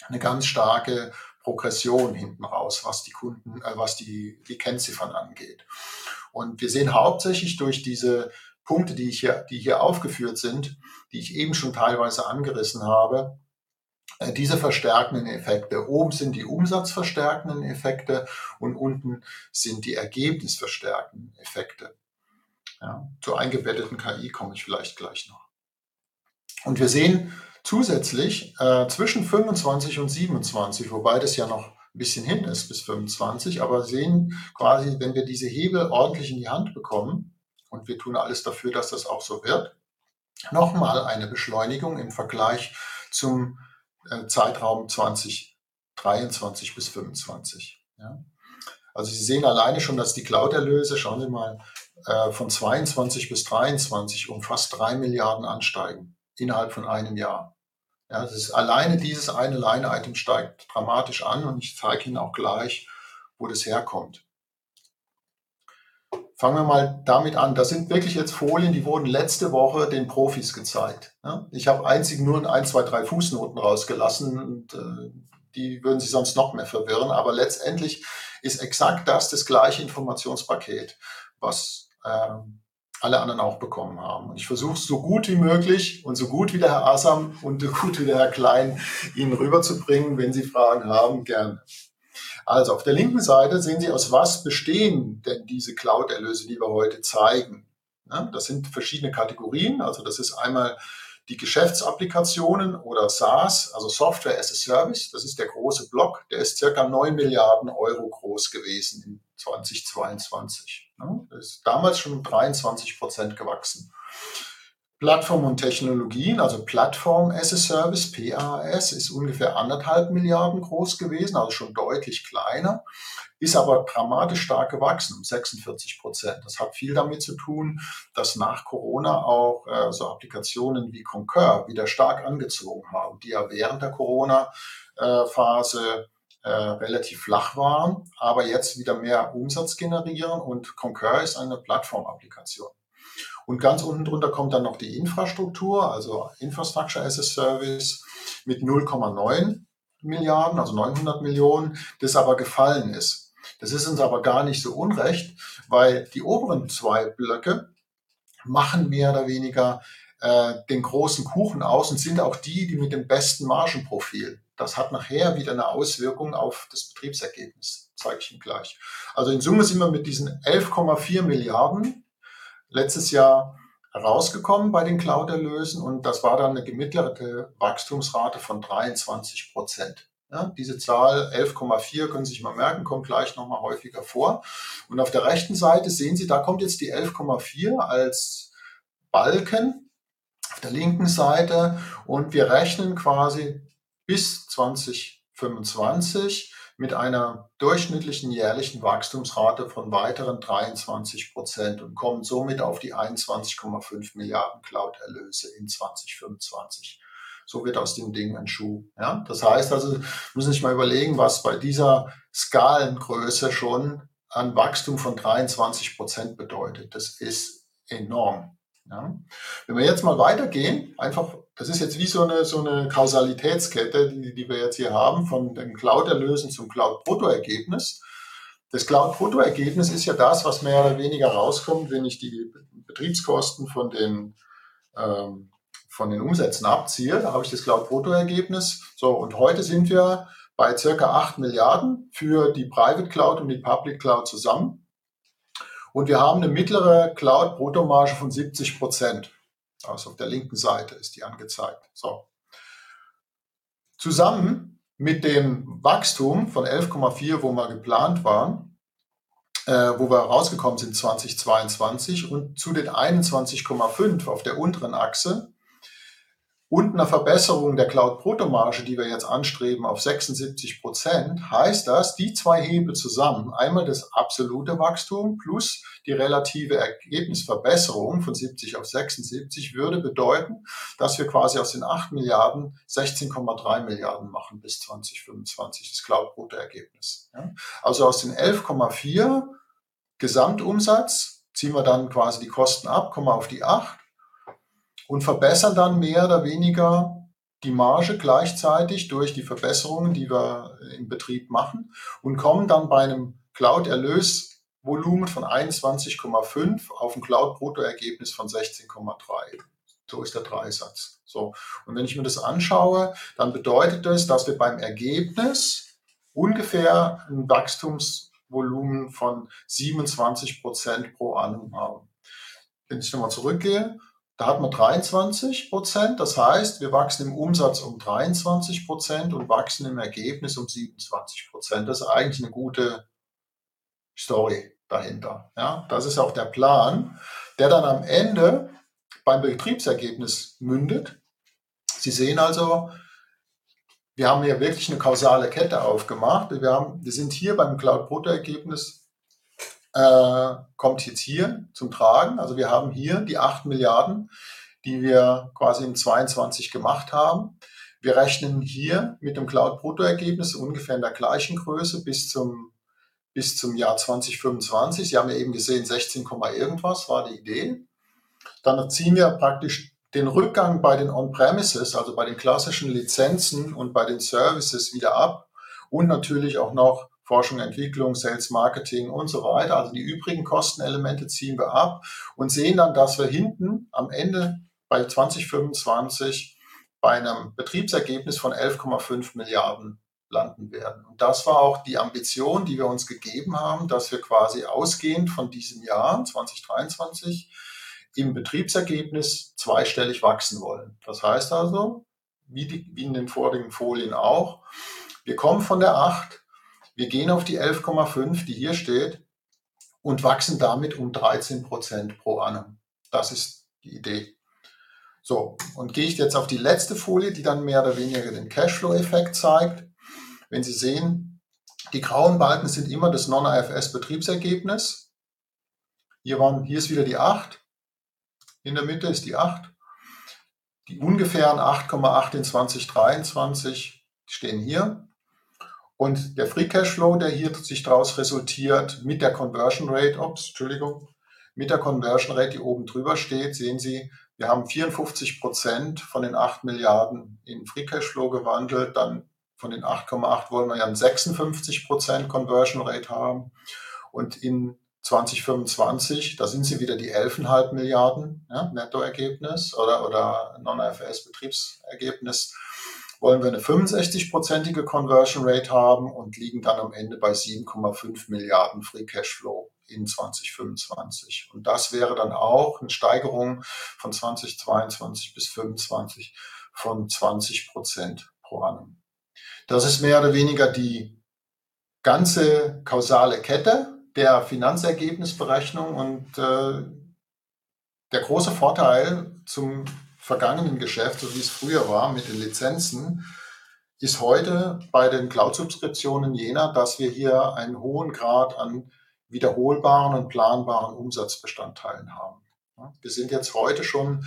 eine ganz starke Progression hinten raus, was die Kunden, äh, was die, die Kennziffern angeht. Und wir sehen hauptsächlich durch diese Punkte, die, ich hier, die hier aufgeführt sind, die ich eben schon teilweise angerissen habe, äh, diese verstärkenden Effekte. Oben sind die umsatzverstärkenden Effekte und unten sind die ergebnisverstärkenden Effekte. Ja, zur eingebetteten KI komme ich vielleicht gleich noch. Und wir sehen zusätzlich äh, zwischen 25 und 27, wobei das ja noch ein bisschen hin ist bis 25, aber sehen quasi, wenn wir diese Hebel ordentlich in die Hand bekommen, und wir tun alles dafür, dass das auch so wird, nochmal eine Beschleunigung im Vergleich zum äh, Zeitraum 2023 bis 25. Ja. Also Sie sehen alleine schon, dass die Cloud-Erlöse, schauen Sie mal, von 22 bis 23 um fast drei Milliarden ansteigen innerhalb von einem Jahr. Ja, das ist alleine dieses eine Line-Item steigt dramatisch an und ich zeige Ihnen auch gleich, wo das herkommt. Fangen wir mal damit an. Das sind wirklich jetzt Folien, die wurden letzte Woche den Profis gezeigt. Ich habe einzig nur ein, zwei, drei Fußnoten rausgelassen und äh, die würden Sie sonst noch mehr verwirren. Aber letztendlich ist exakt das das gleiche Informationspaket, was ähm, alle anderen auch bekommen haben. Und ich versuche es so gut wie möglich und so gut wie der Herr Asam und so gut wie der Herr Klein Ihnen rüberzubringen. Wenn Sie Fragen haben, gerne. Also auf der linken Seite sehen Sie, aus was bestehen denn diese Cloud-Erlöse, die wir heute zeigen. Das sind verschiedene Kategorien. Also das ist einmal die Geschäftsapplikationen oder SaaS, also Software as a Service, das ist der große Block, der ist circa 9 Milliarden Euro groß gewesen in 2022. Das ist damals schon um 23 Prozent gewachsen. Plattform und Technologien, also Plattform as a Service, PAS, ist ungefähr anderthalb Milliarden groß gewesen, also schon deutlich kleiner, ist aber dramatisch stark gewachsen, um 46 Prozent. Das hat viel damit zu tun, dass nach Corona auch äh, so Applikationen wie Concur wieder stark angezogen haben, die ja während der Corona-Phase äh, relativ flach waren, aber jetzt wieder mehr Umsatz generieren und Concur ist eine Plattform-Applikation. Und ganz unten drunter kommt dann noch die Infrastruktur, also Infrastructure as a Service mit 0,9 Milliarden, also 900 Millionen, das aber gefallen ist. Das ist uns aber gar nicht so unrecht, weil die oberen zwei Blöcke machen mehr oder weniger äh, den großen Kuchen aus und sind auch die, die mit dem besten Margenprofil. Das hat nachher wieder eine Auswirkung auf das Betriebsergebnis, zeige ich Ihnen gleich. Also in Summe sind wir mit diesen 11,4 Milliarden letztes Jahr rausgekommen bei den Cloud-Erlösen und das war dann eine gemittelte Wachstumsrate von 23 Prozent. Ja, diese Zahl 11,4 können Sie sich mal merken, kommt gleich nochmal häufiger vor. Und auf der rechten Seite sehen Sie, da kommt jetzt die 11,4 als Balken auf der linken Seite und wir rechnen quasi bis 2025 mit einer durchschnittlichen jährlichen Wachstumsrate von weiteren 23 Prozent und kommen somit auf die 21,5 Milliarden Cloud-Erlöse in 2025. So wird aus dem Ding ein Schuh. Ja? Das heißt also, müssen sich mal überlegen, was bei dieser Skalengröße schon an Wachstum von 23 Prozent bedeutet. Das ist enorm. Ja? Wenn wir jetzt mal weitergehen, einfach, das ist jetzt wie so eine, so eine Kausalitätskette, die, die wir jetzt hier haben, von den Cloud-Erlösen zum Cloud-Bruttoergebnis. Das Cloud-Bruttoergebnis ist ja das, was mehr oder weniger rauskommt, wenn ich die Betriebskosten von den, ähm, von den Umsätzen abziehe. Da habe ich das Cloud-Bruttoergebnis. So, und heute sind wir bei circa 8 Milliarden für die Private Cloud und die Public Cloud zusammen. Und wir haben eine mittlere Cloud-Bruttomarge von 70 Prozent. Also auf der linken Seite ist die angezeigt. So. Zusammen mit dem Wachstum von 11,4, wo wir geplant waren, äh, wo wir rausgekommen sind 2022 und zu den 21,5 auf der unteren Achse, und einer Verbesserung der Cloud-Bruttomarge, die wir jetzt anstreben, auf 76 Prozent, heißt das, die zwei Hebel zusammen, einmal das absolute Wachstum plus die relative Ergebnisverbesserung von 70 auf 76, würde bedeuten, dass wir quasi aus den 8 Milliarden 16,3 Milliarden machen bis 2025, das Cloud-Bruttoergebnis. Also aus den 11,4 Gesamtumsatz ziehen wir dann quasi die Kosten ab, kommen auf die 8 und verbessern dann mehr oder weniger die Marge gleichzeitig durch die Verbesserungen, die wir im Betrieb machen und kommen dann bei einem Cloud-Erlösvolumen von 21,5 auf ein Cloud-Bruttoergebnis von 16,3. So ist der Dreisatz. So. Und wenn ich mir das anschaue, dann bedeutet das, dass wir beim Ergebnis ungefähr ein Wachstumsvolumen von 27 Prozent pro annum haben. Wenn ich nochmal zurückgehe, da hat man 23 Prozent. Das heißt, wir wachsen im Umsatz um 23 Prozent und wachsen im Ergebnis um 27 Prozent. Das ist eigentlich eine gute Story dahinter. Ja, das ist auch der Plan, der dann am Ende beim Betriebsergebnis mündet. Sie sehen also, wir haben hier wirklich eine kausale Kette aufgemacht. Wir, haben, wir sind hier beim Cloud-Bruttoergebnis äh, kommt jetzt hier zum Tragen. Also wir haben hier die 8 Milliarden, die wir quasi im 22 gemacht haben. Wir rechnen hier mit dem Cloud-Bruttoergebnis ungefähr in der gleichen Größe bis zum, bis zum Jahr 2025. Sie haben ja eben gesehen, 16, irgendwas war die Idee. Dann ziehen wir praktisch den Rückgang bei den On-Premises, also bei den klassischen Lizenzen und bei den Services wieder ab und natürlich auch noch Forschung, Entwicklung, Sales, Marketing und so weiter. Also die übrigen Kostenelemente ziehen wir ab und sehen dann, dass wir hinten am Ende bei 2025 bei einem Betriebsergebnis von 11,5 Milliarden landen werden. Und das war auch die Ambition, die wir uns gegeben haben, dass wir quasi ausgehend von diesem Jahr 2023 im Betriebsergebnis zweistellig wachsen wollen. Das heißt also, wie, die, wie in den vorigen Folien auch, wir kommen von der 8 wir gehen auf die 11,5, die hier steht, und wachsen damit um 13 Prozent pro annum. Das ist die Idee. So, und gehe ich jetzt auf die letzte Folie, die dann mehr oder weniger den Cashflow-Effekt zeigt. Wenn Sie sehen, die grauen Balken sind immer das Non-IFS-Betriebsergebnis. Hier, waren, hier ist wieder die 8. In der Mitte ist die 8. Die ungefähren 8,8 in 2023 stehen hier. Und der Free Cashflow, der hier sich daraus resultiert, mit der Conversion Rate, ups, Entschuldigung, mit der Conversion Rate, die oben drüber steht, sehen Sie, wir haben 54 Prozent von den 8 Milliarden in Free Cashflow gewandelt. Dann von den 8,8 wollen wir ja einen 56 Prozent Conversion Rate haben. Und in 2025, da sind sie wieder die 11,5 Milliarden ja, Nettoergebnis oder, oder Non-IFRS-Betriebsergebnis wollen wir eine 65-prozentige Conversion Rate haben und liegen dann am Ende bei 7,5 Milliarden Free Cashflow in 2025. Und das wäre dann auch eine Steigerung von 2022 bis 2025 von 20 Prozent pro annum. Das ist mehr oder weniger die ganze kausale Kette der Finanzergebnisberechnung und äh, der große Vorteil zum vergangenen Geschäft, so wie es früher war mit den Lizenzen, ist heute bei den Cloud-Subskriptionen jener, dass wir hier einen hohen Grad an wiederholbaren und planbaren Umsatzbestandteilen haben. Wir sind jetzt heute schon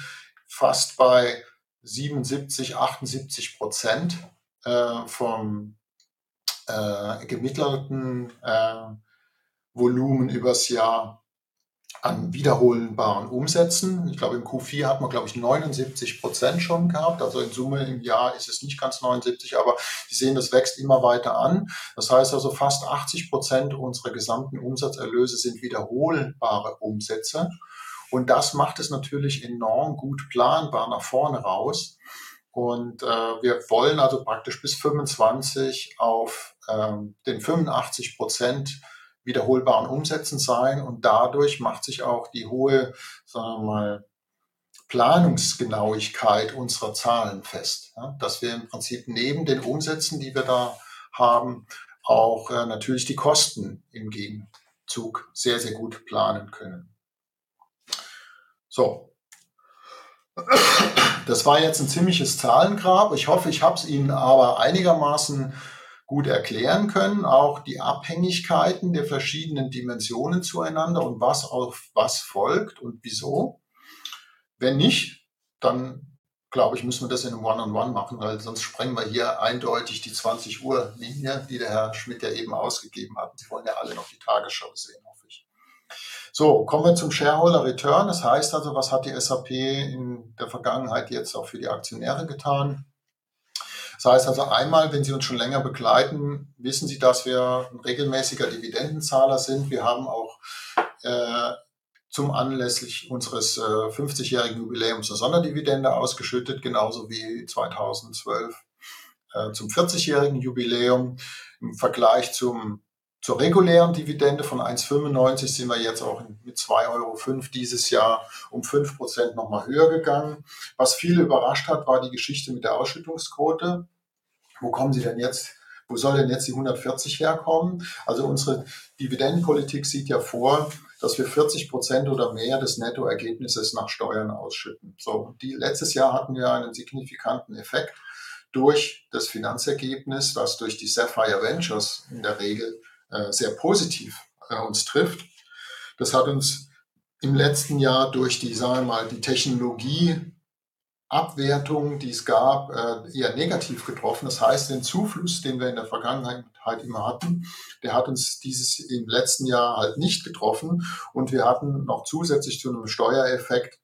fast bei 77, 78 Prozent äh, vom äh, gemittelten äh, Volumen übers Jahr an wiederholbaren Umsätzen. Ich glaube, im Q4 hat man, glaube ich, 79 Prozent schon gehabt. Also in Summe im Jahr ist es nicht ganz 79, aber Sie sehen, das wächst immer weiter an. Das heißt also, fast 80 Prozent unserer gesamten Umsatzerlöse sind wiederholbare Umsätze. Und das macht es natürlich enorm gut planbar nach vorne raus. Und äh, wir wollen also praktisch bis 25 auf ähm, den 85 Prozent wiederholbaren Umsätzen sein und dadurch macht sich auch die hohe, sagen wir mal, Planungsgenauigkeit unserer Zahlen fest. Ja, dass wir im Prinzip neben den Umsätzen, die wir da haben, auch äh, natürlich die Kosten im Gegenzug sehr, sehr gut planen können. So. Das war jetzt ein ziemliches Zahlengrab. Ich hoffe, ich habe es Ihnen aber einigermaßen gut erklären können, auch die Abhängigkeiten der verschiedenen Dimensionen zueinander und was auf was folgt und wieso. Wenn nicht, dann glaube ich, müssen wir das in einem One-on-One -on -One machen, weil sonst sprengen wir hier eindeutig die 20 Uhr Linie, die der Herr Schmidt ja eben ausgegeben hat. Sie wollen ja alle noch die Tagesschau sehen, hoffe ich. So, kommen wir zum Shareholder Return. Das heißt also, was hat die SAP in der Vergangenheit jetzt auch für die Aktionäre getan? Das heißt also einmal, wenn Sie uns schon länger begleiten, wissen Sie, dass wir ein regelmäßiger Dividendenzahler sind. Wir haben auch äh, zum anlässlich unseres äh, 50-jährigen Jubiläums eine Sonderdividende ausgeschüttet, genauso wie 2012 äh, zum 40-jährigen Jubiläum. Im Vergleich zum, zur regulären Dividende von 1,95 sind wir jetzt auch mit 2,05 Euro dieses Jahr um 5 Prozent nochmal höher gegangen. Was viele überrascht hat, war die Geschichte mit der Ausschüttungsquote wo kommen sie denn jetzt, wo soll denn jetzt die 140 herkommen? Also unsere Dividendenpolitik sieht ja vor, dass wir 40 Prozent oder mehr des Nettoergebnisses nach Steuern ausschütten. So, die, letztes Jahr hatten wir einen signifikanten Effekt durch das Finanzergebnis, was durch die Sapphire Ventures in der Regel äh, sehr positiv äh, uns trifft. Das hat uns im letzten Jahr durch die, sagen wir mal, die Technologie Abwertung, die es gab, äh, eher negativ getroffen. Das heißt, den Zufluss, den wir in der Vergangenheit halt immer hatten, der hat uns dieses im letzten Jahr halt nicht getroffen. Und wir hatten noch zusätzlich zu einem Steuereffekt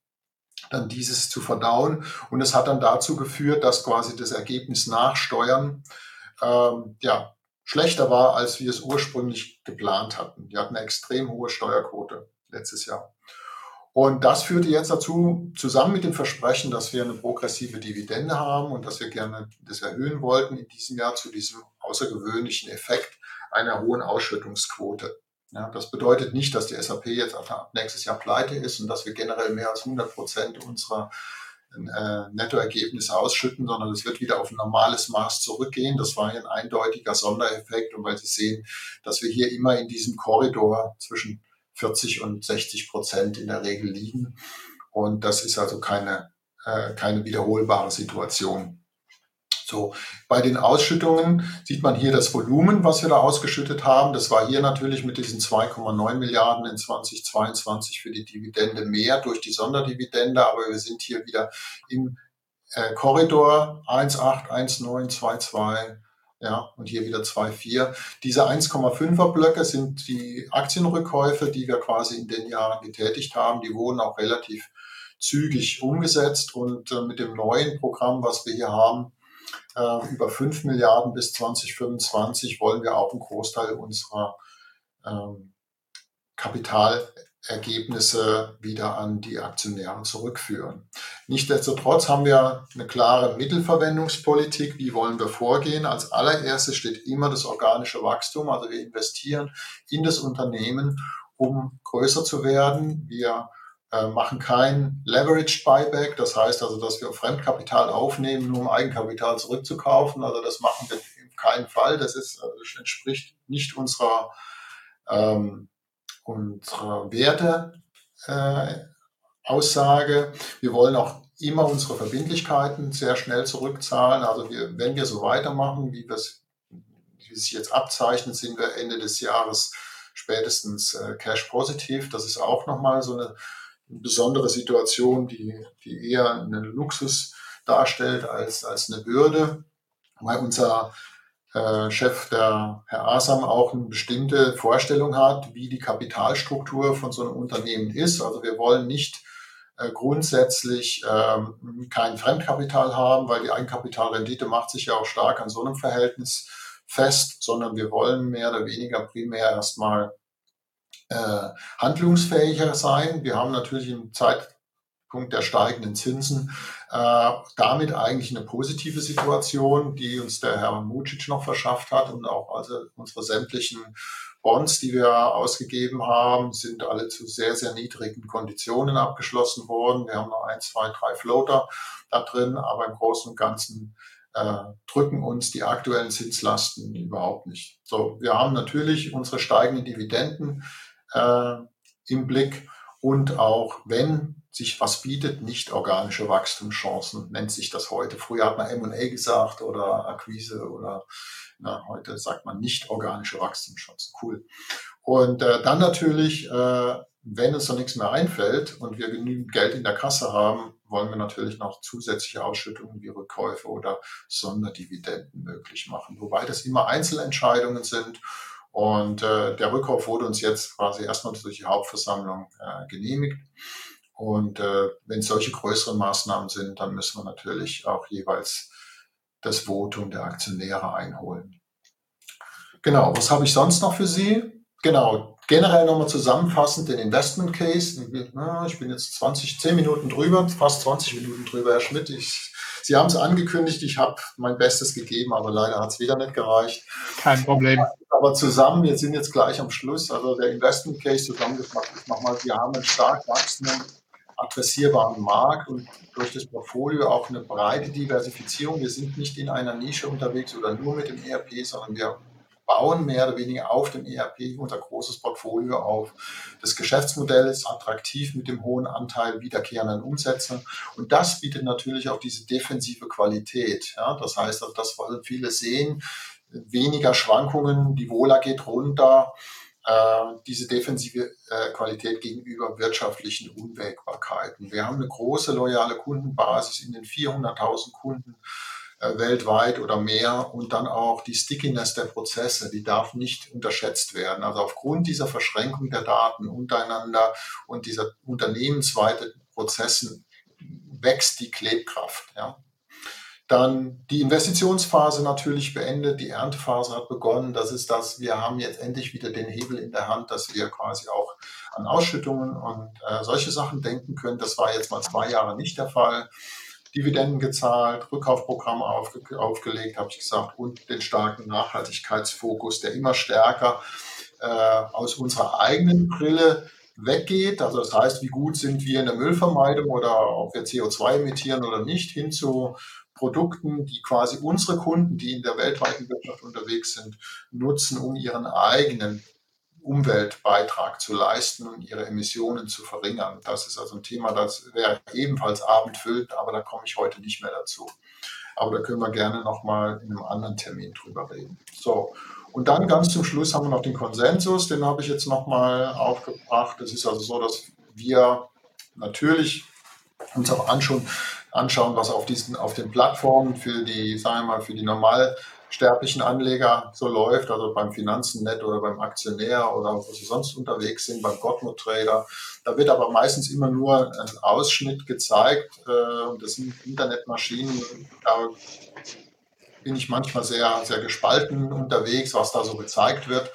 dann dieses zu verdauen. Und es hat dann dazu geführt, dass quasi das Ergebnis nach Steuern ähm, ja, schlechter war, als wir es ursprünglich geplant hatten. Wir hatten eine extrem hohe Steuerquote letztes Jahr. Und das führte jetzt dazu, zusammen mit dem Versprechen, dass wir eine progressive Dividende haben und dass wir gerne das erhöhen wollten, in diesem Jahr zu diesem außergewöhnlichen Effekt einer hohen Ausschüttungsquote. Ja, das bedeutet nicht, dass die SAP jetzt ab nächstes Jahr pleite ist und dass wir generell mehr als 100 Prozent unserer äh, Nettoergebnisse ausschütten, sondern es wird wieder auf ein normales Maß zurückgehen. Das war ein eindeutiger Sondereffekt und weil Sie sehen, dass wir hier immer in diesem Korridor zwischen 40 und 60 Prozent in der Regel liegen. Und das ist also keine äh, keine wiederholbare Situation. So, bei den Ausschüttungen sieht man hier das Volumen, was wir da ausgeschüttet haben. Das war hier natürlich mit diesen 2,9 Milliarden in 2022 für die Dividende mehr durch die Sonderdividende, aber wir sind hier wieder im äh, Korridor 1,8, 1,9, 2,2, ja, und hier wieder 2,4. Diese 1,5er Blöcke sind die Aktienrückkäufe, die wir quasi in den Jahren getätigt haben. Die wurden auch relativ zügig umgesetzt und äh, mit dem neuen Programm, was wir hier haben, äh, über 5 Milliarden bis 2025 wollen wir auch einen Großteil unserer ähm, Kapitalergebnisse wieder an die Aktionäre zurückführen. Nichtsdestotrotz haben wir eine klare Mittelverwendungspolitik. Wie wollen wir vorgehen? Als allererstes steht immer das organische Wachstum. Also wir investieren in das Unternehmen, um größer zu werden. Wir äh, machen kein Leveraged Buyback, das heißt also, dass wir Fremdkapital aufnehmen, um Eigenkapital zurückzukaufen. Also das machen wir in keinem Fall. Das, ist, das entspricht nicht unserer, ähm, unserer Werte. Äh. Wir wollen auch immer unsere Verbindlichkeiten sehr schnell zurückzahlen. Also wir, wenn wir so weitermachen, wie, wie es sich jetzt abzeichnet, sind wir Ende des Jahres spätestens äh, cash positiv. Das ist auch nochmal so eine besondere Situation, die, die eher einen Luxus darstellt als, als eine Bürde, weil unser äh, Chef, der Herr Asam, auch eine bestimmte Vorstellung hat, wie die Kapitalstruktur von so einem Unternehmen ist. Also wir wollen nicht äh, grundsätzlich ähm, kein Fremdkapital haben, weil die Eigenkapitalrendite macht sich ja auch stark an so einem Verhältnis fest, sondern wir wollen mehr oder weniger primär erstmal äh, handlungsfähiger sein. Wir haben natürlich im Zeitpunkt der steigenden Zinsen äh, damit eigentlich eine positive Situation, die uns der Herr Mucic noch verschafft hat und auch also unsere sämtlichen Bonds, die wir ausgegeben haben, sind alle zu sehr, sehr niedrigen Konditionen abgeschlossen worden. Wir haben noch ein, zwei, drei Floater da drin, aber im Großen und Ganzen äh, drücken uns die aktuellen Zinslasten überhaupt nicht. So, wir haben natürlich unsere steigenden Dividenden, äh, im Blick und auch, wenn sich was bietet, nicht organische Wachstumschancen, nennt sich das heute. Früher hat man M&A gesagt oder Akquise oder na, heute sagt man nicht organische Wachstumschancen. Cool. Und äh, dann natürlich, äh, wenn uns noch nichts mehr einfällt und wir genügend Geld in der Kasse haben, wollen wir natürlich noch zusätzliche Ausschüttungen wie Rückkäufe oder Sonderdividenden möglich machen. Wobei das immer Einzelentscheidungen sind und äh, der Rückkauf wurde uns jetzt quasi erstmal durch die Hauptversammlung äh, genehmigt. Und äh, wenn solche größeren Maßnahmen sind, dann müssen wir natürlich auch jeweils das Votum der Aktionäre einholen. Genau, was habe ich sonst noch für Sie? Genau, generell nochmal zusammenfassend den Investment Case. Ich bin jetzt 20, 10 Minuten drüber, fast 20 Minuten drüber, Herr Schmidt. Ich, Sie haben es angekündigt, ich habe mein Bestes gegeben, aber leider hat es wieder nicht gereicht. Kein Problem. Aber zusammen, wir sind jetzt gleich am Schluss, also der Investment Case zusammengefasst ist nochmal, wir haben einen stark wachsenden, adressierbaren Markt und durch das Portfolio auch eine breite Diversifizierung. Wir sind nicht in einer Nische unterwegs oder nur mit dem ERP, sondern wir bauen mehr oder weniger auf dem ERP unser großes Portfolio auf. Das Geschäftsmodell ist attraktiv mit dem hohen Anteil wiederkehrenden Umsätzen und das bietet natürlich auch diese defensive Qualität. Ja, das heißt, das wollen viele sehen, weniger Schwankungen, die Wohler geht runter, diese defensive äh, Qualität gegenüber wirtschaftlichen Unwägbarkeiten. Wir haben eine große loyale Kundenbasis in den 400.000 Kunden äh, weltweit oder mehr und dann auch die Stickiness der Prozesse, die darf nicht unterschätzt werden. Also aufgrund dieser Verschränkung der Daten untereinander und dieser unternehmensweiten Prozessen wächst die Klebkraft. Ja. Dann die Investitionsphase natürlich beendet, die Erntephase hat begonnen. Das ist das, wir haben jetzt endlich wieder den Hebel in der Hand, dass wir quasi auch an Ausschüttungen und äh, solche Sachen denken können. Das war jetzt mal zwei Jahre nicht der Fall. Dividenden gezahlt, Rückkaufprogramme aufge aufgelegt, habe ich gesagt, und den starken Nachhaltigkeitsfokus, der immer stärker äh, aus unserer eigenen Brille weggeht. Also das heißt, wie gut sind wir in der Müllvermeidung oder ob wir CO2 emittieren oder nicht, hin zu Produkten, die quasi unsere Kunden, die in der weltweiten Wirtschaft unterwegs sind, nutzen, um ihren eigenen Umweltbeitrag zu leisten und ihre Emissionen zu verringern. Das ist also ein Thema, das wäre ebenfalls abendfüllend, aber da komme ich heute nicht mehr dazu. Aber da können wir gerne nochmal in einem anderen Termin drüber reden. So, und dann ganz zum Schluss haben wir noch den Konsensus, den habe ich jetzt nochmal aufgebracht. Es ist also so, dass wir natürlich uns auch anschauen, anschauen, was auf diesen, auf den Plattformen für die, sagen wir mal, für die normalsterblichen Anleger so läuft, also beim Finanzennet oder beim Aktionär oder wo sie sonst unterwegs sind, beim Godmode Trader. Da wird aber meistens immer nur ein Ausschnitt gezeigt äh, und das sind Internetmaschinen, da bin ich manchmal sehr, sehr gespalten unterwegs, was da so gezeigt wird.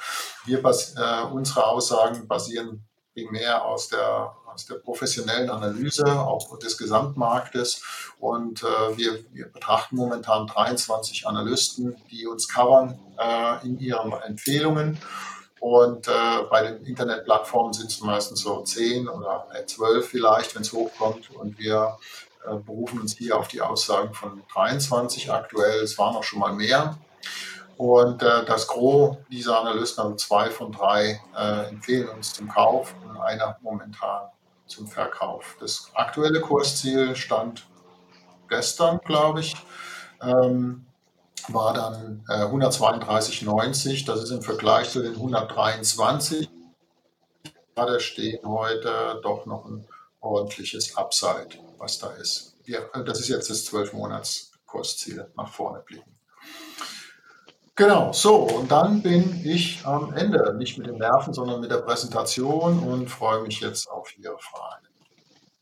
Wir, äh, unsere Aussagen basieren primär aus der, aus der professionellen Analyse auch des Gesamtmarktes. Und äh, wir, wir, betrachten momentan 23 Analysten, die uns covern äh, in ihren Empfehlungen. Und äh, bei den Internetplattformen sind es meistens so 10 oder 12 vielleicht, wenn es hochkommt. Und wir äh, berufen uns hier auf die Aussagen von 23 aktuell. Es waren auch schon mal mehr. Und äh, das Gros dieser Analysten, also zwei von drei, äh, empfehlen uns zum Kauf und einer momentan zum Verkauf. Das aktuelle Kursziel stand gestern, glaube ich, ähm, war dann äh, 132,90. Das ist im Vergleich zu den 123. Da stehen heute doch noch ein ordentliches Upside, was da ist. Ja, das ist jetzt das 12-Monats-Kursziel nach vorne blicken. Genau, so, und dann bin ich am Ende, nicht mit den Nerven, sondern mit der Präsentation und freue mich jetzt auf Ihre Fragen.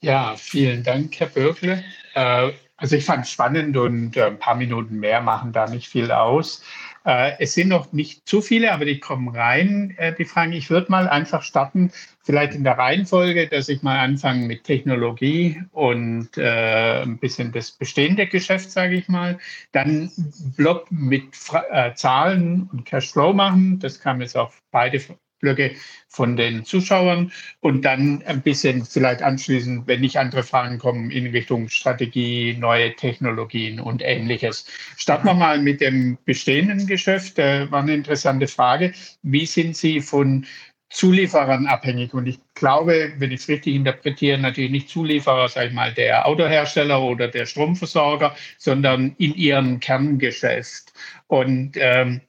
Ja, vielen Dank, Herr Bürgle. Äh, also ich fand es spannend und äh, ein paar Minuten mehr machen da nicht viel aus. Äh, es sind noch nicht zu viele, aber die kommen rein, äh, die Fragen. Ich würde mal einfach starten, vielleicht in der Reihenfolge, dass ich mal anfange mit Technologie und äh, ein bisschen das bestehende Geschäft, sage ich mal. Dann Block mit Fra äh, Zahlen und Cashflow machen. Das kam jetzt auf beide Blöcke von den Zuschauern und dann ein bisschen vielleicht anschließend, wenn nicht andere Fragen kommen, in Richtung Strategie, neue Technologien und ähnliches. Starten wir mal mit dem bestehenden Geschäft. Das war eine interessante Frage. Wie sind Sie von Zulieferern abhängig. Und ich glaube, wenn ich es richtig interpretiere, natürlich nicht Zulieferer, sage ich mal, der Autohersteller oder der Stromversorger, sondern in ihrem Kerngeschäft. Und ähm,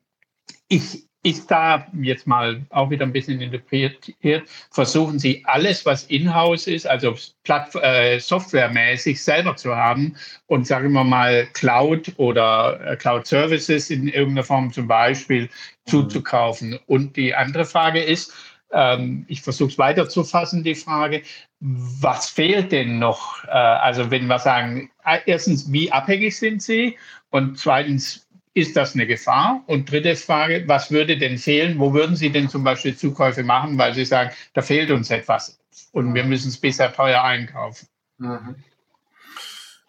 ich ist da jetzt mal auch wieder ein bisschen interpretiert, versuchen Sie alles, was in-house ist, also Platt, äh, softwaremäßig selber zu haben und sagen wir mal Cloud oder äh, Cloud Services in irgendeiner Form zum Beispiel mhm. zuzukaufen. Und die andere Frage ist, ähm, ich versuche es weiterzufassen, die Frage, was fehlt denn noch? Äh, also wenn wir sagen, äh, erstens, wie abhängig sind Sie? Und zweitens, ist das eine Gefahr? Und dritte Frage, was würde denn fehlen? Wo würden Sie denn zum Beispiel Zukäufe machen, weil Sie sagen, da fehlt uns etwas und wir müssen es bisher teuer einkaufen? Mhm.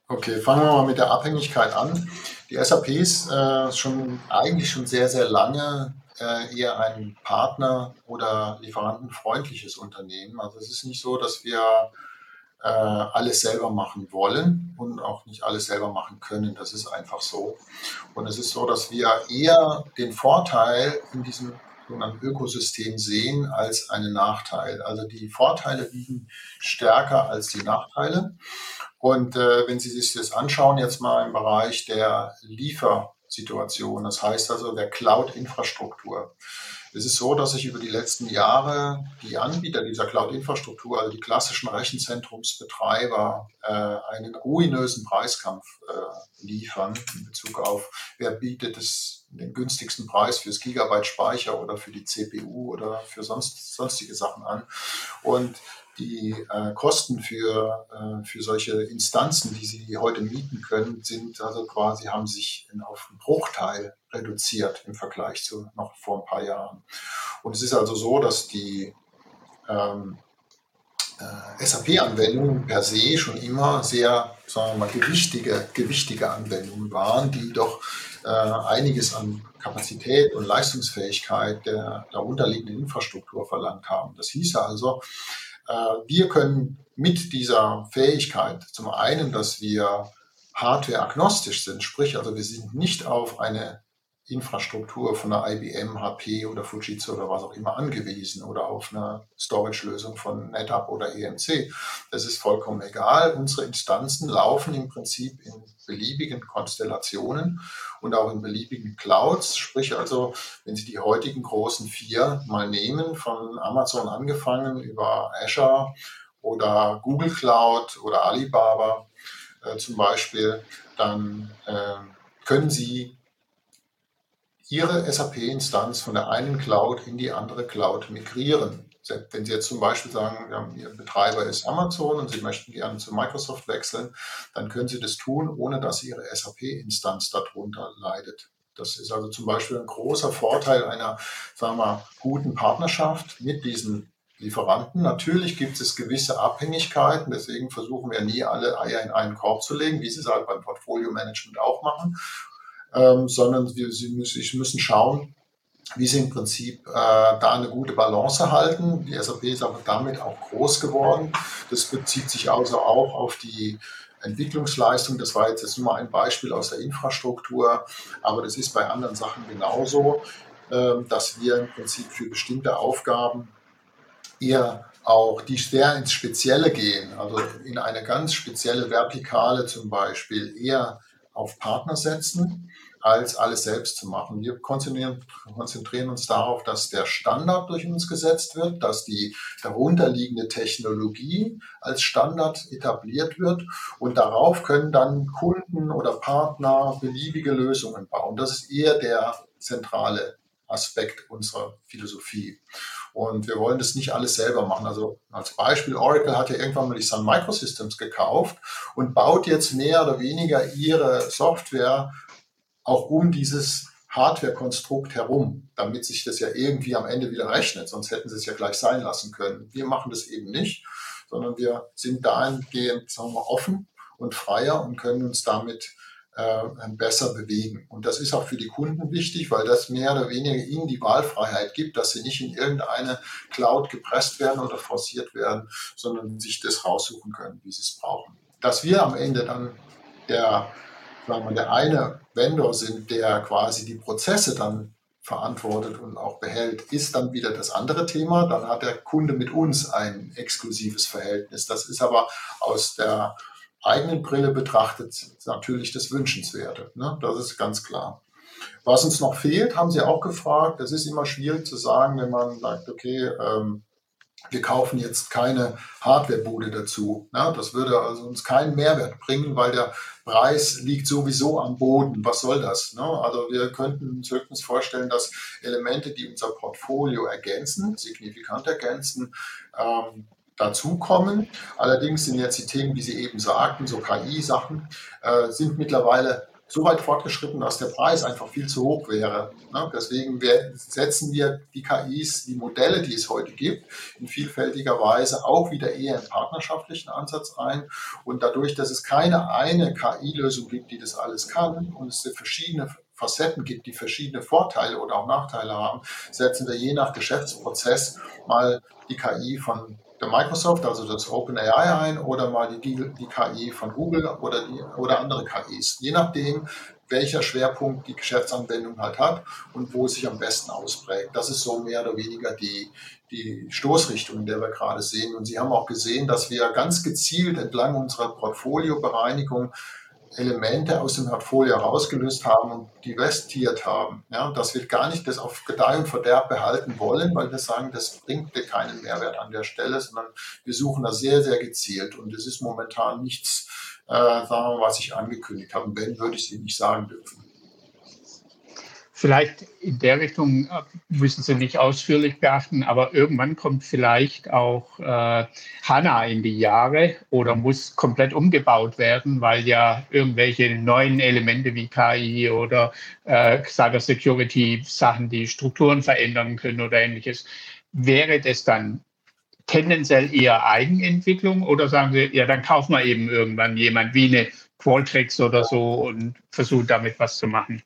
Okay, fangen wir mal mit der Abhängigkeit an. Die SAP ist äh, schon eigentlich schon sehr, sehr lange äh, eher ein Partner- oder lieferantenfreundliches Unternehmen. Also es ist nicht so, dass wir äh, alles selber machen wollen und auch nicht alles selber machen können. Das ist einfach so. Und es ist so, dass wir eher den Vorteil in diesem sogenannten Ökosystem sehen als einen Nachteil. Also die Vorteile liegen stärker als die Nachteile. Und äh, wenn Sie sich das anschauen, jetzt mal im Bereich der Liefersituation, das heißt also der Cloud-Infrastruktur, es ist so, dass sich über die letzten Jahre die Anbieter dieser Cloud-Infrastruktur, also die klassischen Rechenzentrumsbetreiber, äh, einen ruinösen Preiskampf äh, liefern in Bezug auf, wer bietet es den günstigsten Preis fürs Gigabyte Speicher oder für die CPU oder für sonst, sonstige Sachen an. Und die äh, Kosten für, äh, für solche Instanzen, die Sie heute mieten können, sind also quasi, haben sich auf einen Bruchteil reduziert im Vergleich zu noch vor ein paar Jahren. Und es ist also so, dass die ähm, äh, SAP-Anwendungen per se schon immer sehr, sagen wir mal, gewichtige, gewichtige Anwendungen waren, die doch äh, einiges an Kapazität und Leistungsfähigkeit der darunterliegenden Infrastruktur verlangt haben. Das hieße also, wir können mit dieser Fähigkeit zum einen, dass wir hardware-agnostisch sind, sprich also wir sind nicht auf eine Infrastruktur von einer IBM, HP oder Fujitsu oder was auch immer angewiesen oder auf eine Storage-Lösung von NetApp oder EMC. Das ist vollkommen egal. Unsere Instanzen laufen im Prinzip in beliebigen Konstellationen und auch in beliebigen Clouds. Sprich also, wenn Sie die heutigen großen vier mal nehmen, von Amazon angefangen über Azure oder Google Cloud oder Alibaba äh, zum Beispiel, dann äh, können Sie Ihre SAP-Instanz von der einen Cloud in die andere Cloud migrieren. Wenn Sie jetzt zum Beispiel sagen, Ihr Betreiber ist Amazon und Sie möchten gerne zu Microsoft wechseln, dann können Sie das tun, ohne dass Ihre SAP-Instanz darunter leidet. Das ist also zum Beispiel ein großer Vorteil einer, sagen wir mal, guten Partnerschaft mit diesen Lieferanten. Natürlich gibt es gewisse Abhängigkeiten, deswegen versuchen wir nie alle Eier in einen Korb zu legen, wie Sie es halt beim Portfolio Management auch machen ähm, sondern wir, sie, müssen, müssen schauen, wie sie im Prinzip äh, da eine gute Balance halten. Die SAP ist aber damit auch groß geworden. Das bezieht sich also auch auf die Entwicklungsleistung. Das war jetzt, nur mal ein Beispiel aus der Infrastruktur, aber das ist bei anderen Sachen genauso, äh, dass wir im Prinzip für bestimmte Aufgaben eher auch die sehr ins Spezielle gehen, also in eine ganz spezielle Vertikale zum Beispiel eher auf Partner setzen als alles selbst zu machen. Wir konzentrieren, konzentrieren uns darauf, dass der Standard durch uns gesetzt wird, dass die darunterliegende Technologie als Standard etabliert wird und darauf können dann Kunden oder Partner beliebige Lösungen bauen. Das ist eher der zentrale Aspekt unserer Philosophie. Und wir wollen das nicht alles selber machen. Also als Beispiel, Oracle hat ja irgendwann mal die Sun Microsystems gekauft und baut jetzt mehr oder weniger ihre Software auch um dieses Hardware-Konstrukt herum, damit sich das ja irgendwie am Ende wieder rechnet, sonst hätten sie es ja gleich sein lassen können. Wir machen das eben nicht, sondern wir sind dahingehend sagen wir, offen und freier und können uns damit äh, besser bewegen. Und das ist auch für die Kunden wichtig, weil das mehr oder weniger ihnen die Wahlfreiheit gibt, dass sie nicht in irgendeine Cloud gepresst werden oder forciert werden, sondern sich das raussuchen können, wie sie es brauchen. Dass wir am Ende dann der sagen wir, der eine Vendor sind, der quasi die Prozesse dann verantwortet und auch behält, ist dann wieder das andere Thema. Dann hat der Kunde mit uns ein exklusives Verhältnis. Das ist aber aus der eigenen Brille betrachtet natürlich das Wünschenswerte. Ne? Das ist ganz klar. Was uns noch fehlt, haben Sie auch gefragt. Das ist immer schwierig zu sagen, wenn man sagt, okay, ähm, wir kaufen jetzt keine Hardwarebude dazu. Ne? Das würde also uns keinen Mehrwert bringen, weil der Preis liegt sowieso am Boden. Was soll das? Ne? Also wir könnten uns höchstens vorstellen, dass Elemente, die unser Portfolio ergänzen, signifikant ergänzen, ähm, dazukommen. Allerdings sind jetzt die Themen, wie Sie eben sagten, so KI-Sachen, äh, sind mittlerweile so weit fortgeschritten, dass der Preis einfach viel zu hoch wäre. Deswegen setzen wir die KIs, die Modelle, die es heute gibt, in vielfältiger Weise auch wieder eher im partnerschaftlichen Ansatz ein. Und dadurch, dass es keine eine KI-Lösung gibt, die das alles kann und es verschiedene Facetten gibt, die verschiedene Vorteile oder auch Nachteile haben, setzen wir je nach Geschäftsprozess mal die KI von der Microsoft, also das OpenAI ein oder mal die, die KI von Google oder, die, oder andere KIs. Je nachdem, welcher Schwerpunkt die Geschäftsanwendung halt hat und wo es sich am besten ausprägt. Das ist so mehr oder weniger die, die Stoßrichtung, in der wir gerade sehen. Und Sie haben auch gesehen, dass wir ganz gezielt entlang unserer Portfoliobereinigung Elemente aus dem Portfolio herausgelöst haben und divestiert haben. Ja, dass wir gar nicht das auf Gedeih und Verderb behalten wollen, weil wir sagen, das bringt dir keinen Mehrwert an der Stelle, sondern wir suchen da sehr, sehr gezielt. Und es ist momentan nichts, äh, sagen wir, was ich angekündigt habe. wenn, würde ich Ihnen nicht sagen dürfen. Vielleicht in der Richtung äh, müssen Sie nicht ausführlich beachten, aber irgendwann kommt vielleicht auch äh, HANA in die Jahre oder muss komplett umgebaut werden, weil ja irgendwelche neuen Elemente wie KI oder äh, Cyber Security Sachen die Strukturen verändern können oder ähnliches. Wäre das dann tendenziell eher Eigenentwicklung oder sagen Sie, ja, dann kaufen wir eben irgendwann jemand wie eine Qualtrics oder so und versucht damit was zu machen?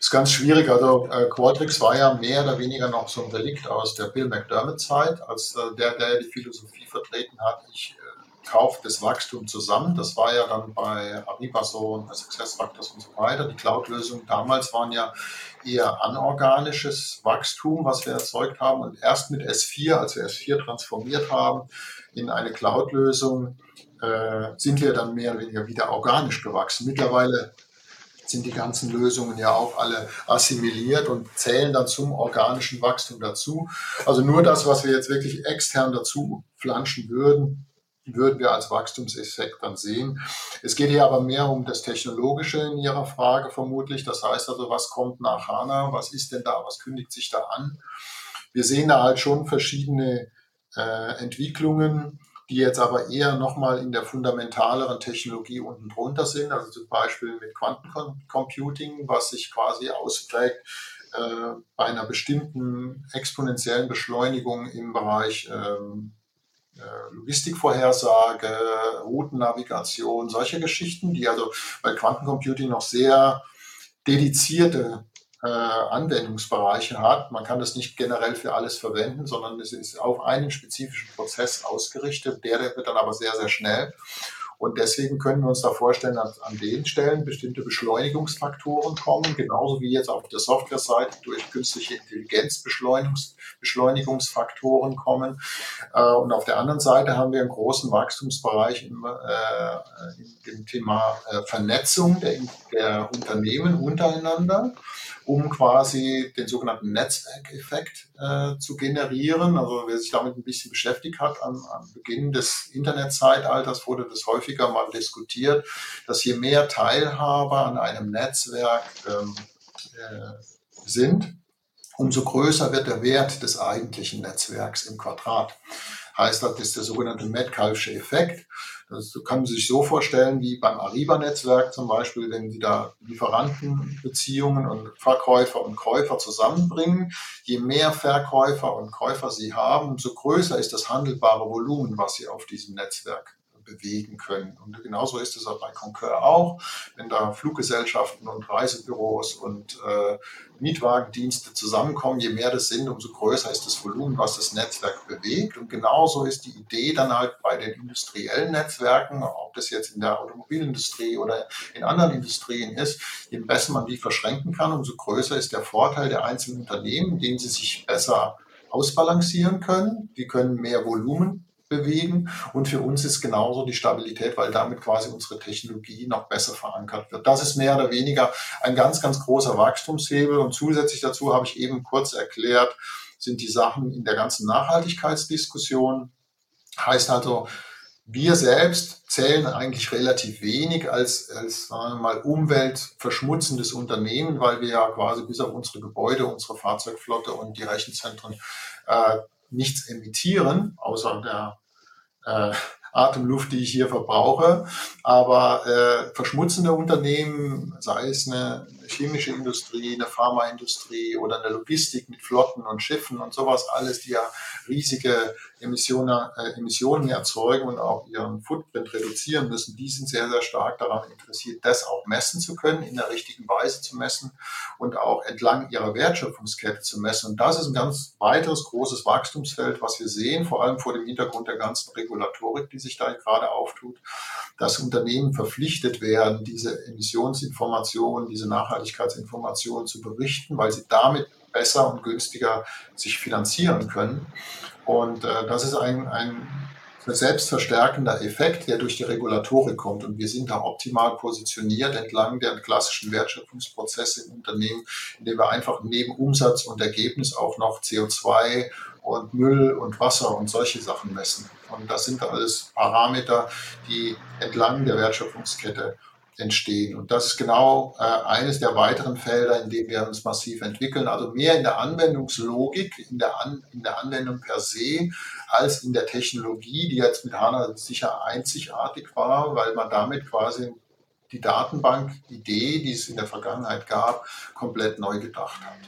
Ist ganz schwierig. Also äh, Qualtrics war ja mehr oder weniger noch so ein Relikt aus der Bill McDermott-Zeit, als äh, der, der die Philosophie vertreten hat. Ich äh, kauft das Wachstum zusammen. Das war ja dann bei Ariba so bei SuccessFactors und so weiter. Die Cloud-Lösungen damals waren ja eher anorganisches Wachstum, was wir erzeugt haben. Und erst mit S4, als wir S4 transformiert haben in eine Cloud-Lösung, äh, sind wir dann mehr oder weniger wieder organisch gewachsen. Mittlerweile sind die ganzen Lösungen ja auch alle assimiliert und zählen dann zum organischen Wachstum dazu. Also nur das, was wir jetzt wirklich extern dazu flanschen würden, würden wir als Wachstumseffekt dann sehen. Es geht hier aber mehr um das Technologische in Ihrer Frage vermutlich. Das heißt also, was kommt nach HANA? Was ist denn da? Was kündigt sich da an? Wir sehen da halt schon verschiedene äh, Entwicklungen die jetzt aber eher nochmal in der fundamentaleren Technologie unten drunter sind, also zum Beispiel mit Quantencomputing, was sich quasi ausprägt äh, bei einer bestimmten exponentiellen Beschleunigung im Bereich ähm, äh, Logistikvorhersage, Routennavigation, solche Geschichten, die also bei Quantencomputing noch sehr dedizierte äh, Anwendungsbereiche hat. Man kann das nicht generell für alles verwenden, sondern es ist auf einen spezifischen Prozess ausgerichtet. Der, der wird dann aber sehr, sehr schnell. Und deswegen können wir uns da vorstellen, dass an den Stellen bestimmte Beschleunigungsfaktoren kommen, genauso wie jetzt auf der Software-Seite durch künstliche Intelligenz Beschleunigungsfaktoren kommen. Äh, und auf der anderen Seite haben wir einen großen Wachstumsbereich im, äh, im Thema äh, Vernetzung der, der Unternehmen untereinander um quasi den sogenannten Netzwerkeffekt äh, zu generieren. Also wer sich damit ein bisschen beschäftigt hat, am, am Beginn des Internetzeitalters wurde das häufiger mal diskutiert, dass je mehr Teilhaber an einem Netzwerk ähm, äh, sind, umso größer wird der Wert des eigentlichen Netzwerks im Quadrat. Heißt, das ist der sogenannte Metcalfsche Effekt. Das kann man sich so vorstellen wie beim Ariba-Netzwerk zum Beispiel, wenn Sie da Lieferantenbeziehungen und Verkäufer und Käufer zusammenbringen. Je mehr Verkäufer und Käufer Sie haben, umso größer ist das handelbare Volumen, was Sie auf diesem Netzwerk bewegen können. Und genauso ist es auch bei Concur auch, wenn da Fluggesellschaften und Reisebüros und äh, Mietwagendienste zusammenkommen, je mehr das sind, umso größer ist das Volumen, was das Netzwerk bewegt. Und genauso ist die Idee dann halt bei den industriellen Netzwerken, ob das jetzt in der Automobilindustrie oder in anderen Industrien ist, je besser man die verschränken kann, umso größer ist der Vorteil der einzelnen Unternehmen, indem sie sich besser ausbalancieren können. Die können mehr Volumen bewegen. Und für uns ist genauso die Stabilität, weil damit quasi unsere Technologie noch besser verankert wird. Das ist mehr oder weniger ein ganz, ganz großer Wachstumshebel. Und zusätzlich dazu habe ich eben kurz erklärt, sind die Sachen in der ganzen Nachhaltigkeitsdiskussion. Heißt also, wir selbst zählen eigentlich relativ wenig als, als sagen wir mal, umweltverschmutzendes Unternehmen, weil wir ja quasi bis auf unsere Gebäude, unsere Fahrzeugflotte und die Rechenzentren äh, nichts emittieren, außer der äh, Atemluft, die ich hier verbrauche. Aber äh, verschmutzende Unternehmen, sei es eine chemische Industrie, eine Pharmaindustrie oder eine Logistik mit Flotten und Schiffen und sowas alles, die ja riesige Emissionen, äh, Emissionen erzeugen und auch ihren Footprint reduzieren müssen, die sind sehr, sehr stark daran interessiert, das auch messen zu können, in der richtigen Weise zu messen und auch entlang ihrer Wertschöpfungskette zu messen. Und das ist ein ganz weiteres großes Wachstumsfeld, was wir sehen, vor allem vor dem Hintergrund der ganzen Regulatorik, die sich da gerade auftut, dass Unternehmen verpflichtet werden, diese Emissionsinformationen, diese Nachhaltigkeitsinformationen zu berichten, weil sie damit besser und günstiger sich finanzieren können. Und äh, das ist ein, ein selbstverstärkender Effekt, der durch die Regulatorik kommt. Und wir sind da optimal positioniert entlang der klassischen Wertschöpfungsprozesse im Unternehmen, indem wir einfach neben Umsatz und Ergebnis auch noch CO2 und Müll und Wasser und solche Sachen messen. Und das sind alles Parameter, die entlang der Wertschöpfungskette entstehen. Und das ist genau äh, eines der weiteren Felder, in denen wir uns massiv entwickeln. Also mehr in der Anwendungslogik, in der, An in der Anwendung per se, als in der Technologie, die jetzt mit HANA sicher einzigartig war, weil man damit quasi die Datenbank-Idee, die es in der Vergangenheit gab, komplett neu gedacht hat.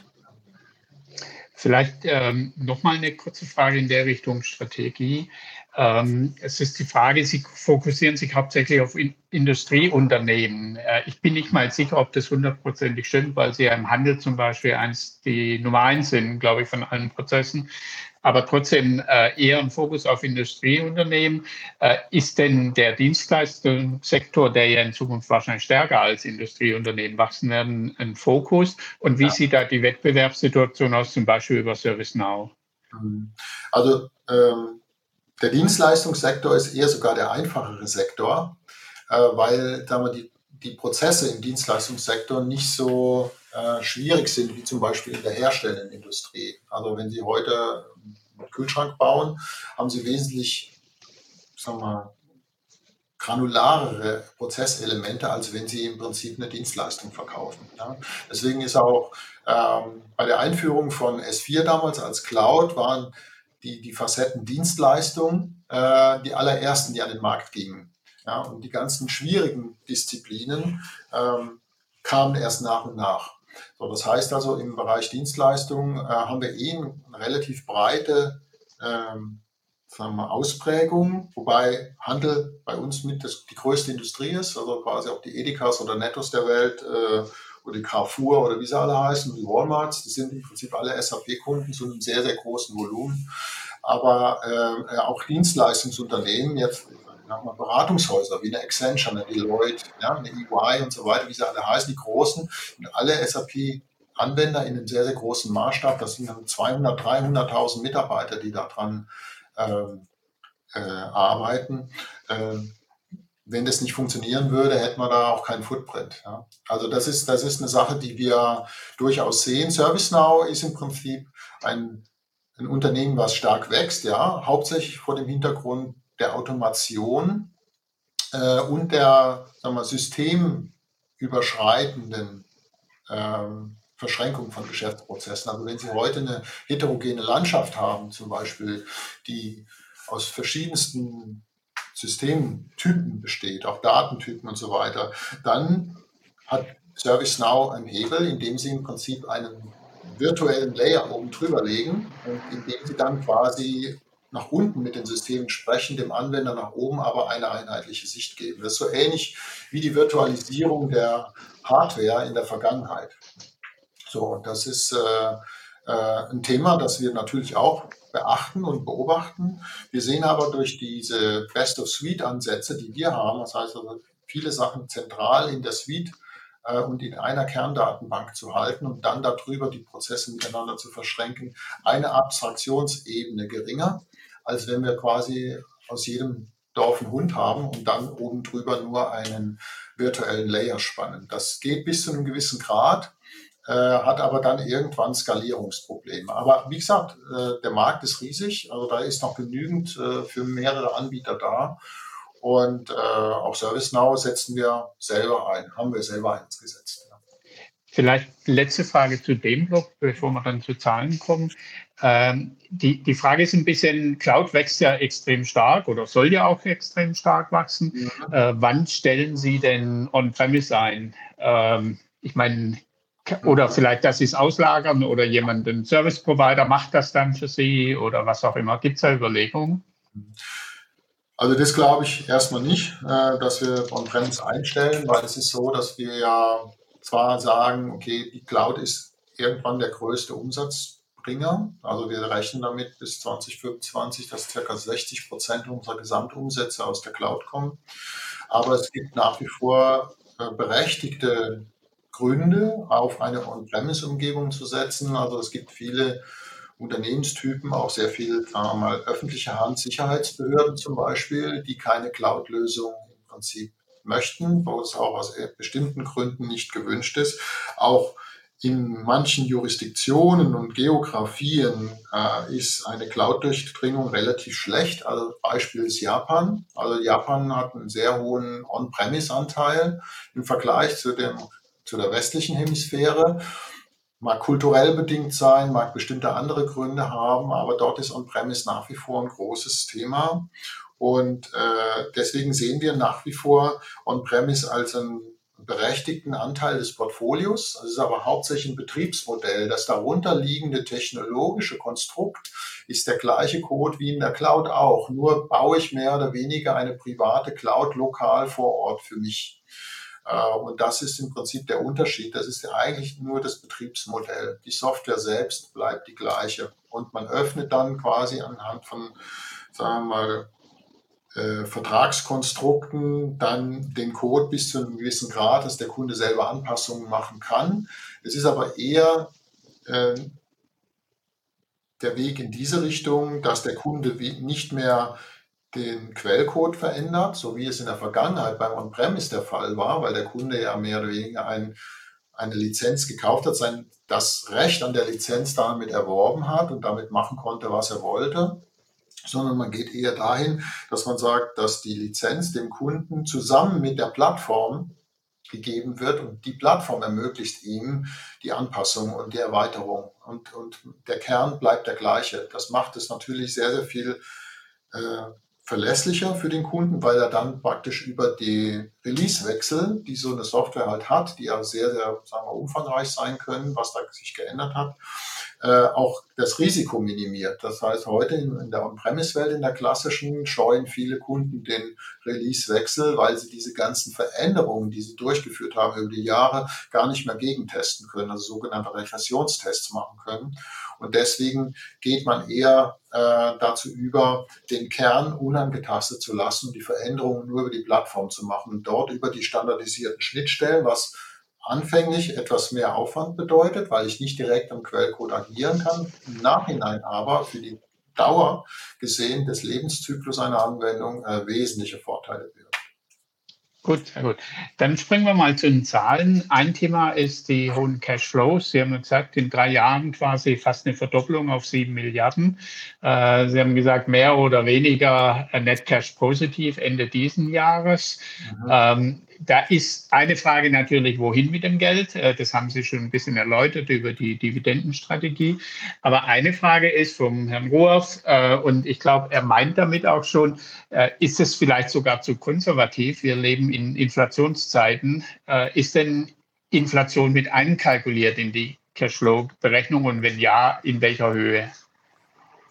Vielleicht ähm, nochmal eine kurze Frage in der Richtung Strategie. Ähm, es ist die Frage, Sie fokussieren sich hauptsächlich auf in Industrieunternehmen. Äh, ich bin nicht mal sicher, ob das hundertprozentig stimmt, weil Sie ja im Handel zum Beispiel eins die Nummer eins sind, glaube ich, von allen Prozessen. aber trotzdem äh, eher ein Fokus auf Industrieunternehmen. Äh, ist denn der Dienstleistungssektor, der ja in Zukunft wahrscheinlich stärker als Industrieunternehmen wachsen werden, ein Fokus? Und wie ja. sieht da die Wettbewerbssituation aus, zum Beispiel über ServiceNow? Mhm. Also ähm, der Dienstleistungssektor ist eher sogar der einfachere Sektor, äh, weil sagen wir, die, die Prozesse im Dienstleistungssektor nicht so äh, schwierig sind, wie zum Beispiel in der herstellenden Industrie. Also wenn Sie heute einen Kühlschrank bauen, haben Sie wesentlich, sagen wir granularere Prozesselemente, als wenn Sie im Prinzip eine Dienstleistung verkaufen. Ja. Deswegen ist auch ähm, bei der Einführung von S4 damals als Cloud waren die, die Facetten Dienstleistung äh, die allerersten, die an den Markt gingen. Ja, und die ganzen schwierigen Disziplinen ähm, kamen erst nach und nach. So, das heißt also, im Bereich Dienstleistungen äh, haben wir eh eine relativ breite ähm, sagen wir, Ausprägung, wobei Handel bei uns mit das, die größte Industrie ist, also quasi auch die Edekas oder Nettos der Welt äh, oder Carrefour oder wie sie alle heißen, die Walmarts, die sind im Prinzip alle SAP-Kunden zu einem sehr, sehr großen Volumen. Aber äh, auch Dienstleistungsunternehmen, jetzt mal, Beratungshäuser wie eine Accenture, eine Deloitte, ja, eine EY und so weiter, wie sie alle heißen, die großen, alle SAP-Anwender in einem sehr, sehr großen Maßstab. Das sind dann 200, 300.000 Mitarbeiter, die daran ähm, äh, arbeiten. Ähm, wenn das nicht funktionieren würde, hätten wir da auch keinen Footprint. Ja. Also das ist, das ist eine Sache, die wir durchaus sehen. ServiceNow ist im Prinzip ein, ein Unternehmen, was stark wächst, ja, hauptsächlich vor dem Hintergrund der Automation äh, und der sagen wir, systemüberschreitenden ähm, Verschränkung von Geschäftsprozessen. Also wenn Sie heute eine heterogene Landschaft haben, zum Beispiel, die aus verschiedensten Systemtypen besteht, auch Datentypen und so weiter, dann hat ServiceNow einen Hebel, indem Sie im Prinzip einen virtuellen Layer oben drüber legen und indem Sie dann quasi nach unten mit den Systemen sprechen, dem Anwender nach oben aber eine einheitliche Sicht geben. Das ist so ähnlich wie die Virtualisierung der Hardware in der Vergangenheit. So, das ist äh, äh, ein Thema, das wir natürlich auch beachten und beobachten. Wir sehen aber durch diese Best-of-Suite-Ansätze, die wir haben, das heißt also viele Sachen zentral in der Suite äh, und in einer Kerndatenbank zu halten und dann darüber die Prozesse miteinander zu verschränken, eine Abstraktionsebene geringer, als wenn wir quasi aus jedem Dorf einen Hund haben und dann oben drüber nur einen virtuellen Layer spannen. Das geht bis zu einem gewissen Grad. Äh, hat aber dann irgendwann Skalierungsprobleme. Aber wie gesagt, äh, der Markt ist riesig, also da ist noch genügend äh, für mehrere Anbieter da. Und auch ServiceNow setzen wir selber ein, haben wir selber eingesetzt. Vielleicht letzte Frage zu dem Block, bevor wir dann zu Zahlen kommen. Ähm, die, die Frage ist ein bisschen, Cloud wächst ja extrem stark oder soll ja auch extrem stark wachsen. Ja. Äh, wann stellen Sie denn On-Premise ein? Ähm, ich meine, oder vielleicht, dass Sie es auslagern oder jemand, ein Service Provider macht das dann für Sie oder was auch immer. Gibt es da Überlegungen? Also das glaube ich erstmal nicht, äh, dass wir On-Premise einstellen, weil es ist so, dass wir ja zwar sagen, okay, die Cloud ist irgendwann der größte Umsatzbringer. Also wir rechnen damit bis 2025, dass ca. 60 Prozent unserer Gesamtumsätze aus der Cloud kommen. Aber es gibt nach wie vor äh, berechtigte Gründe, auf eine On-Premise-Umgebung zu setzen. Also es gibt viele Unternehmenstypen, auch sehr viel, sagen wir mal, öffentliche Hand, Sicherheitsbehörden zum Beispiel, die keine Cloud-Lösung im Prinzip möchten, wo es auch aus bestimmten Gründen nicht gewünscht ist. Auch in manchen Jurisdiktionen und Geografien äh, ist eine Cloud-Durchdringung relativ schlecht. Also Beispiel ist Japan. Also Japan hat einen sehr hohen On-Premise-Anteil im Vergleich zu dem zu der westlichen Hemisphäre. Mag kulturell bedingt sein, mag bestimmte andere Gründe haben, aber dort ist On-Premise nach wie vor ein großes Thema. Und äh, deswegen sehen wir nach wie vor On-Premise als einen berechtigten Anteil des Portfolios. Es ist aber hauptsächlich ein Betriebsmodell. Das darunter liegende technologische Konstrukt ist der gleiche Code wie in der Cloud auch. Nur baue ich mehr oder weniger eine private Cloud lokal vor Ort für mich. Äh, und das ist im Prinzip der Unterschied. Das ist ja eigentlich nur das Betriebsmodell. Die Software selbst bleibt die gleiche. Und man öffnet dann quasi anhand von, sagen wir mal, äh, Vertragskonstrukten dann den Code bis zu einem gewissen Grad, dass der Kunde selber Anpassungen machen kann. Es ist aber eher äh, der Weg in diese Richtung, dass der Kunde nicht mehr den Quellcode verändert, so wie es in der Vergangenheit beim On-Premise der Fall war, weil der Kunde ja mehr oder weniger ein, eine Lizenz gekauft hat, sein, das Recht an der Lizenz damit erworben hat und damit machen konnte, was er wollte sondern man geht eher dahin, dass man sagt, dass die Lizenz dem Kunden zusammen mit der Plattform gegeben wird und die Plattform ermöglicht ihm die Anpassung und die Erweiterung und, und der Kern bleibt der gleiche. Das macht es natürlich sehr, sehr viel äh, verlässlicher für den Kunden, weil er dann praktisch über die Release-Wechsel, die so eine Software halt hat, die ja sehr, sehr sagen wir, umfangreich sein können, was da sich geändert hat, äh, auch das Risiko minimiert. Das heißt, heute in, in der On-Premise-Welt, in der klassischen, scheuen viele Kunden den Release-Wechsel, weil sie diese ganzen Veränderungen, die sie durchgeführt haben über die Jahre, gar nicht mehr gegentesten können, also sogenannte Regressionstests machen können. Und deswegen geht man eher äh, dazu über, den Kern unangetastet zu lassen die Veränderungen nur über die Plattform zu machen und dort über die standardisierten Schnittstellen, was anfänglich etwas mehr Aufwand bedeutet, weil ich nicht direkt am Quellcode agieren kann, im Nachhinein aber für die Dauer gesehen des Lebenszyklus einer Anwendung äh, wesentliche Vorteile wird. Gut, sehr gut. Dann springen wir mal zu den Zahlen. Ein Thema ist die hohen Cashflows. Sie haben gesagt, in drei Jahren quasi fast eine Verdopplung auf sieben Milliarden. Äh, Sie haben gesagt, mehr oder weniger Net Cash positiv Ende diesen Jahres. Mhm. Da ist eine Frage natürlich, wohin mit dem Geld? Äh, das haben Sie schon ein bisschen erläutert über die Dividendenstrategie. Aber eine Frage ist vom Herrn Ruoff, äh, und ich glaube, er meint damit auch schon, äh, ist es vielleicht sogar zu konservativ? Wir leben in Inflationszeiten. Ist denn Inflation mit einkalkuliert in die Cashflow-Berechnung und wenn ja, in welcher Höhe?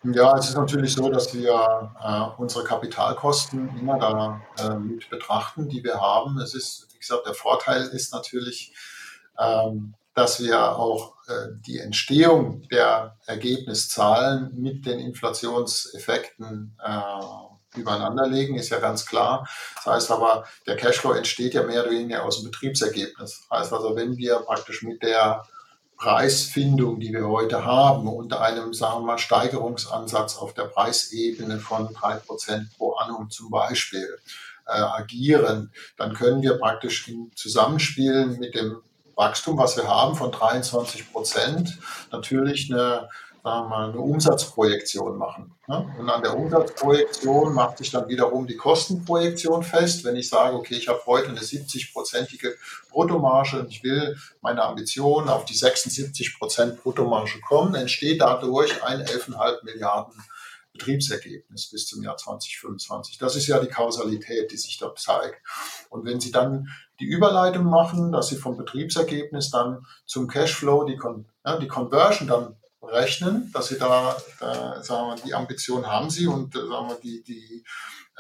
Ja, es ist natürlich so, dass wir äh, unsere Kapitalkosten immer da äh, mit betrachten, die wir haben. Es ist, wie gesagt, der Vorteil ist natürlich, ähm, dass wir auch äh, die Entstehung der Ergebniszahlen mit den Inflationseffekten äh, übereinander legen, ist ja ganz klar. Das heißt aber, der Cashflow entsteht ja mehr oder weniger aus dem Betriebsergebnis. Das heißt also, wenn wir praktisch mit der Preisfindung, die wir heute haben, unter einem, sagen wir mal, Steigerungsansatz auf der Preisebene von drei Prozent pro annum zum Beispiel äh, agieren, dann können wir praktisch im Zusammenspiel mit dem Wachstum, was wir haben von 23 Prozent, natürlich eine sagen wir mal, eine Umsatzprojektion machen. Ne? Und an der Umsatzprojektion macht sich dann wiederum die Kostenprojektion fest. Wenn ich sage, okay, ich habe heute eine 70-prozentige Bruttomarge und ich will meine Ambition auf die 76 Prozent Bruttomarge kommen, entsteht dadurch ein 11,5 Milliarden Betriebsergebnis bis zum Jahr 2025. Das ist ja die Kausalität, die sich da zeigt. Und wenn Sie dann die Überleitung machen, dass Sie vom Betriebsergebnis dann zum Cashflow die, Con ja, die Conversion dann rechnen, dass sie da, da sagen wir, die Ambition haben sie und äh, sagen wir, die, die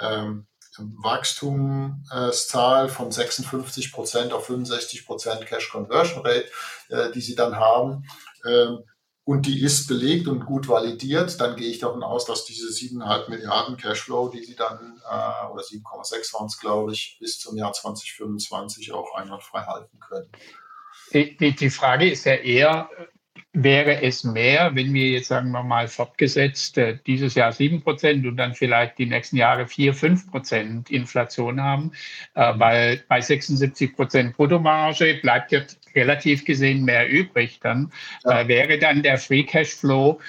ähm, Wachstumszahl von 56 Prozent auf 65 Prozent Cash Conversion Rate, äh, die sie dann haben, ähm, und die ist belegt und gut validiert, dann gehe ich davon aus, dass diese 7,5 Milliarden Cashflow, die sie dann, äh, oder 7,6 waren es, glaube ich, bis zum Jahr 2025 auch einwandfrei halten können. Die, die, die Frage ist ja eher, wäre es mehr, wenn wir jetzt sagen wir mal fortgesetzt äh, dieses Jahr 7 Prozent und dann vielleicht die nächsten Jahre 4, 5 Prozent Inflation haben, äh, mhm. weil bei 76 Prozent Bruttomarge bleibt ja relativ gesehen mehr übrig. Dann ja. Äh, wäre dann der Free Cash Flow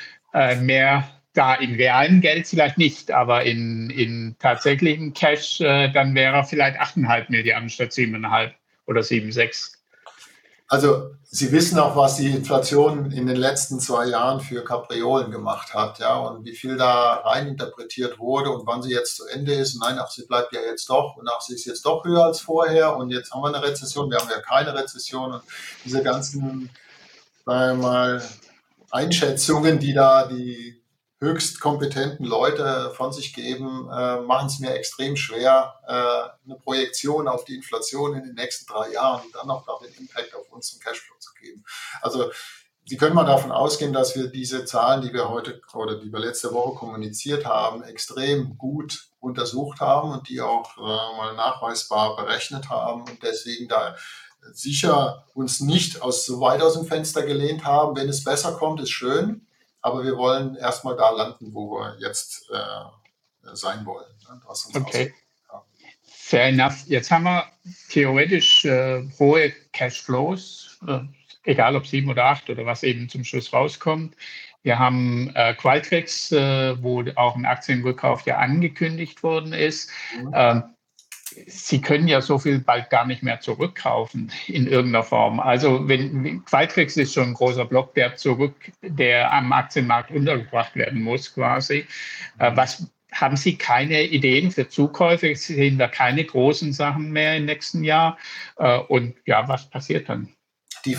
mehr da in realen Geld vielleicht nicht, aber in, in tatsächlichen Cash, dann wäre er vielleicht 8,5 Milliarden statt 7,5 oder 7,6. Also Sie wissen auch, was die Inflation in den letzten zwei Jahren für Kapriolen gemacht hat, ja, und wie viel da rein interpretiert wurde und wann sie jetzt zu Ende ist. Nein, ach, sie bleibt ja jetzt doch und ach, sie ist jetzt doch höher als vorher und jetzt haben wir eine Rezession, wir haben ja keine Rezession und diese ganzen, sagen wir mal, Einschätzungen, die da die höchst kompetenten Leute von sich geben, äh, machen es mir extrem schwer, äh, eine Projektion auf die Inflation in den nächsten drei Jahren und dann noch den Impact auf unseren Cashflow zu geben. Also Sie können mal davon ausgehen, dass wir diese Zahlen, die wir heute oder die wir letzte Woche kommuniziert haben, extrem gut untersucht haben und die auch äh, mal nachweisbar berechnet haben und deswegen da sicher uns nicht aus so weit aus dem Fenster gelehnt haben. Wenn es besser kommt, ist schön, aber wir wollen erstmal da landen, wo wir jetzt äh, sein wollen. Ne? okay. Fair enough. Jetzt haben wir theoretisch äh, hohe Cashflows, äh, egal ob sieben oder acht oder was eben zum Schluss rauskommt. Wir haben äh, Qualtrics, äh, wo auch ein Aktienrückkauf ja angekündigt worden ist. Mhm. Ähm, Sie können ja so viel bald gar nicht mehr zurückkaufen in irgendeiner Form. Also wenn Qualtrics ist schon ein großer Block, der zurück, der am Aktienmarkt untergebracht werden muss, quasi. Äh, was haben Sie keine Ideen für Zukäufe? Sie sehen da keine großen Sachen mehr im nächsten Jahr? Äh, und ja, was passiert dann? Die,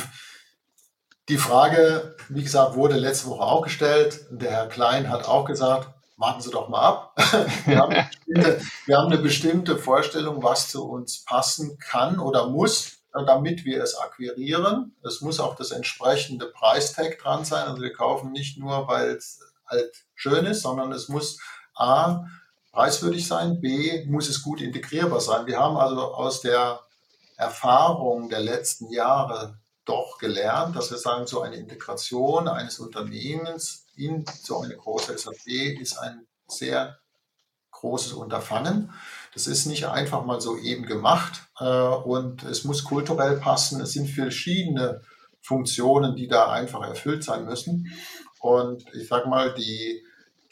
die Frage, wie gesagt, wurde letzte Woche auch gestellt. Der Herr Klein hat auch gesagt, warten Sie doch mal ab. Wir haben, wir haben, eine bestimmte Vorstellung, was zu uns passen kann oder muss, damit wir es akquirieren. Es muss auch das entsprechende Preistag dran sein. Also wir kaufen nicht nur, weil es halt schön ist, sondern es muss A, preiswürdig sein, B, muss es gut integrierbar sein. Wir haben also aus der Erfahrung der letzten Jahre doch gelernt, dass wir sagen, so eine Integration eines Unternehmens in so eine große SAP ist ein sehr großes Unterfangen. Das ist nicht einfach mal so eben gemacht äh, und es muss kulturell passen. Es sind verschiedene Funktionen, die da einfach erfüllt sein müssen. Und ich sage mal, die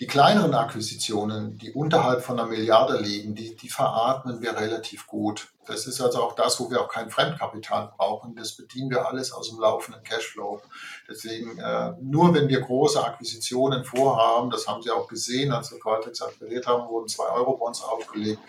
die kleineren Akquisitionen, die unterhalb von einer Milliarde liegen, die, die veratmen wir relativ gut. Das ist also auch das, wo wir auch kein Fremdkapital brauchen. Das bedienen wir alles aus dem laufenden Cashflow. Deswegen, äh, nur wenn wir große Akquisitionen vorhaben, das haben Sie auch gesehen, als wir Qualtrics akquiriert haben, wurden zwei Euro-Bonds aufgelegt,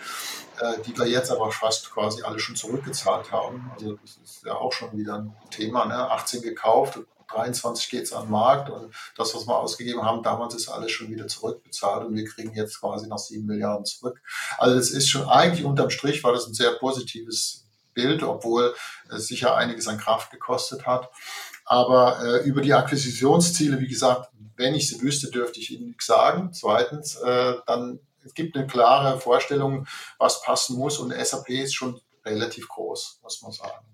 äh, die wir jetzt aber fast quasi alle schon zurückgezahlt haben. Also das ist ja auch schon wieder ein Thema. Ne? 18 gekauft, 23 geht es an den Markt und das, was wir ausgegeben haben, damals ist alles schon wieder zurückbezahlt und wir kriegen jetzt quasi noch 7 Milliarden zurück. Also es ist schon eigentlich unterm Strich war das ein sehr positives Bild, obwohl es sicher einiges an Kraft gekostet hat. Aber äh, über die Akquisitionsziele, wie gesagt, wenn ich sie wüsste, dürfte ich Ihnen nichts sagen. Zweitens, äh, dann es gibt eine klare Vorstellung, was passen muss und SAP ist schon relativ groß, muss man sagen.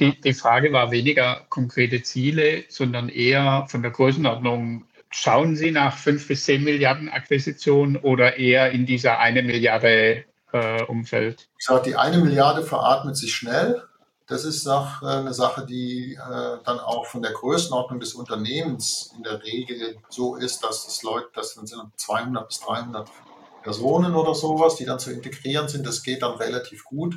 Die, die Frage war weniger konkrete Ziele, sondern eher von der Größenordnung. Schauen Sie nach fünf bis zehn Milliarden Akquisitionen oder eher in dieser eine Milliarde äh, Umfeld? Ich sage, die eine Milliarde veratmet sich schnell. Das ist auch, äh, eine Sache, die äh, dann auch von der Größenordnung des Unternehmens in der Regel so ist, dass das Leute, das sind 200 bis 300 Personen oder sowas, die dann zu integrieren sind. Das geht dann relativ gut.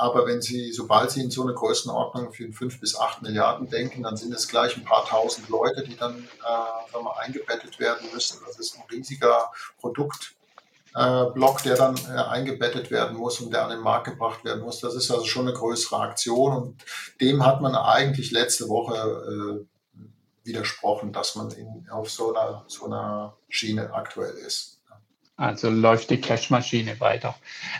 Aber wenn Sie, sobald Sie in so eine Größenordnung für 5 bis 8 Milliarden denken, dann sind es gleich ein paar tausend Leute, die dann äh, mal, eingebettet werden müssen. Das ist ein riesiger Produktblock, äh, der dann äh, eingebettet werden muss und der an den Markt gebracht werden muss. Das ist also schon eine größere Aktion und dem hat man eigentlich letzte Woche äh, widersprochen, dass man in, auf so einer, so einer Schiene aktuell ist. Also läuft die Cash-Maschine weiter.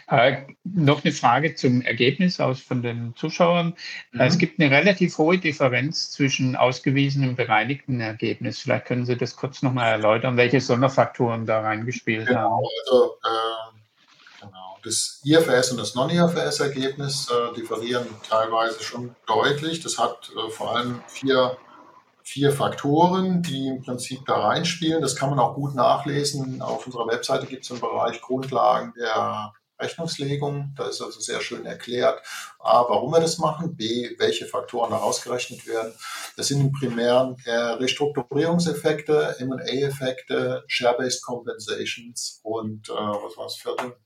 Äh, noch eine Frage zum Ergebnis aus von den Zuschauern. Mhm. Es gibt eine relativ hohe Differenz zwischen ausgewiesenem und bereinigten Ergebnis. Vielleicht können Sie das kurz nochmal erläutern, welche Sonderfaktoren da reingespielt genau, haben. Also, äh, genau. Das IFRS und das Non-IFRS-Ergebnis äh, differieren teilweise schon deutlich. Das hat äh, vor allem vier vier Faktoren, die im Prinzip da reinspielen. Das kann man auch gut nachlesen. Auf unserer Webseite gibt es einen Bereich Grundlagen der Rechnungslegung. Da ist also sehr schön erklärt, A, warum wir das machen, B, welche Faktoren da ausgerechnet werden. Das sind im Primären Restrukturierungseffekte, M&A-Effekte, Share-Based Compensations und äh, was war das vierte?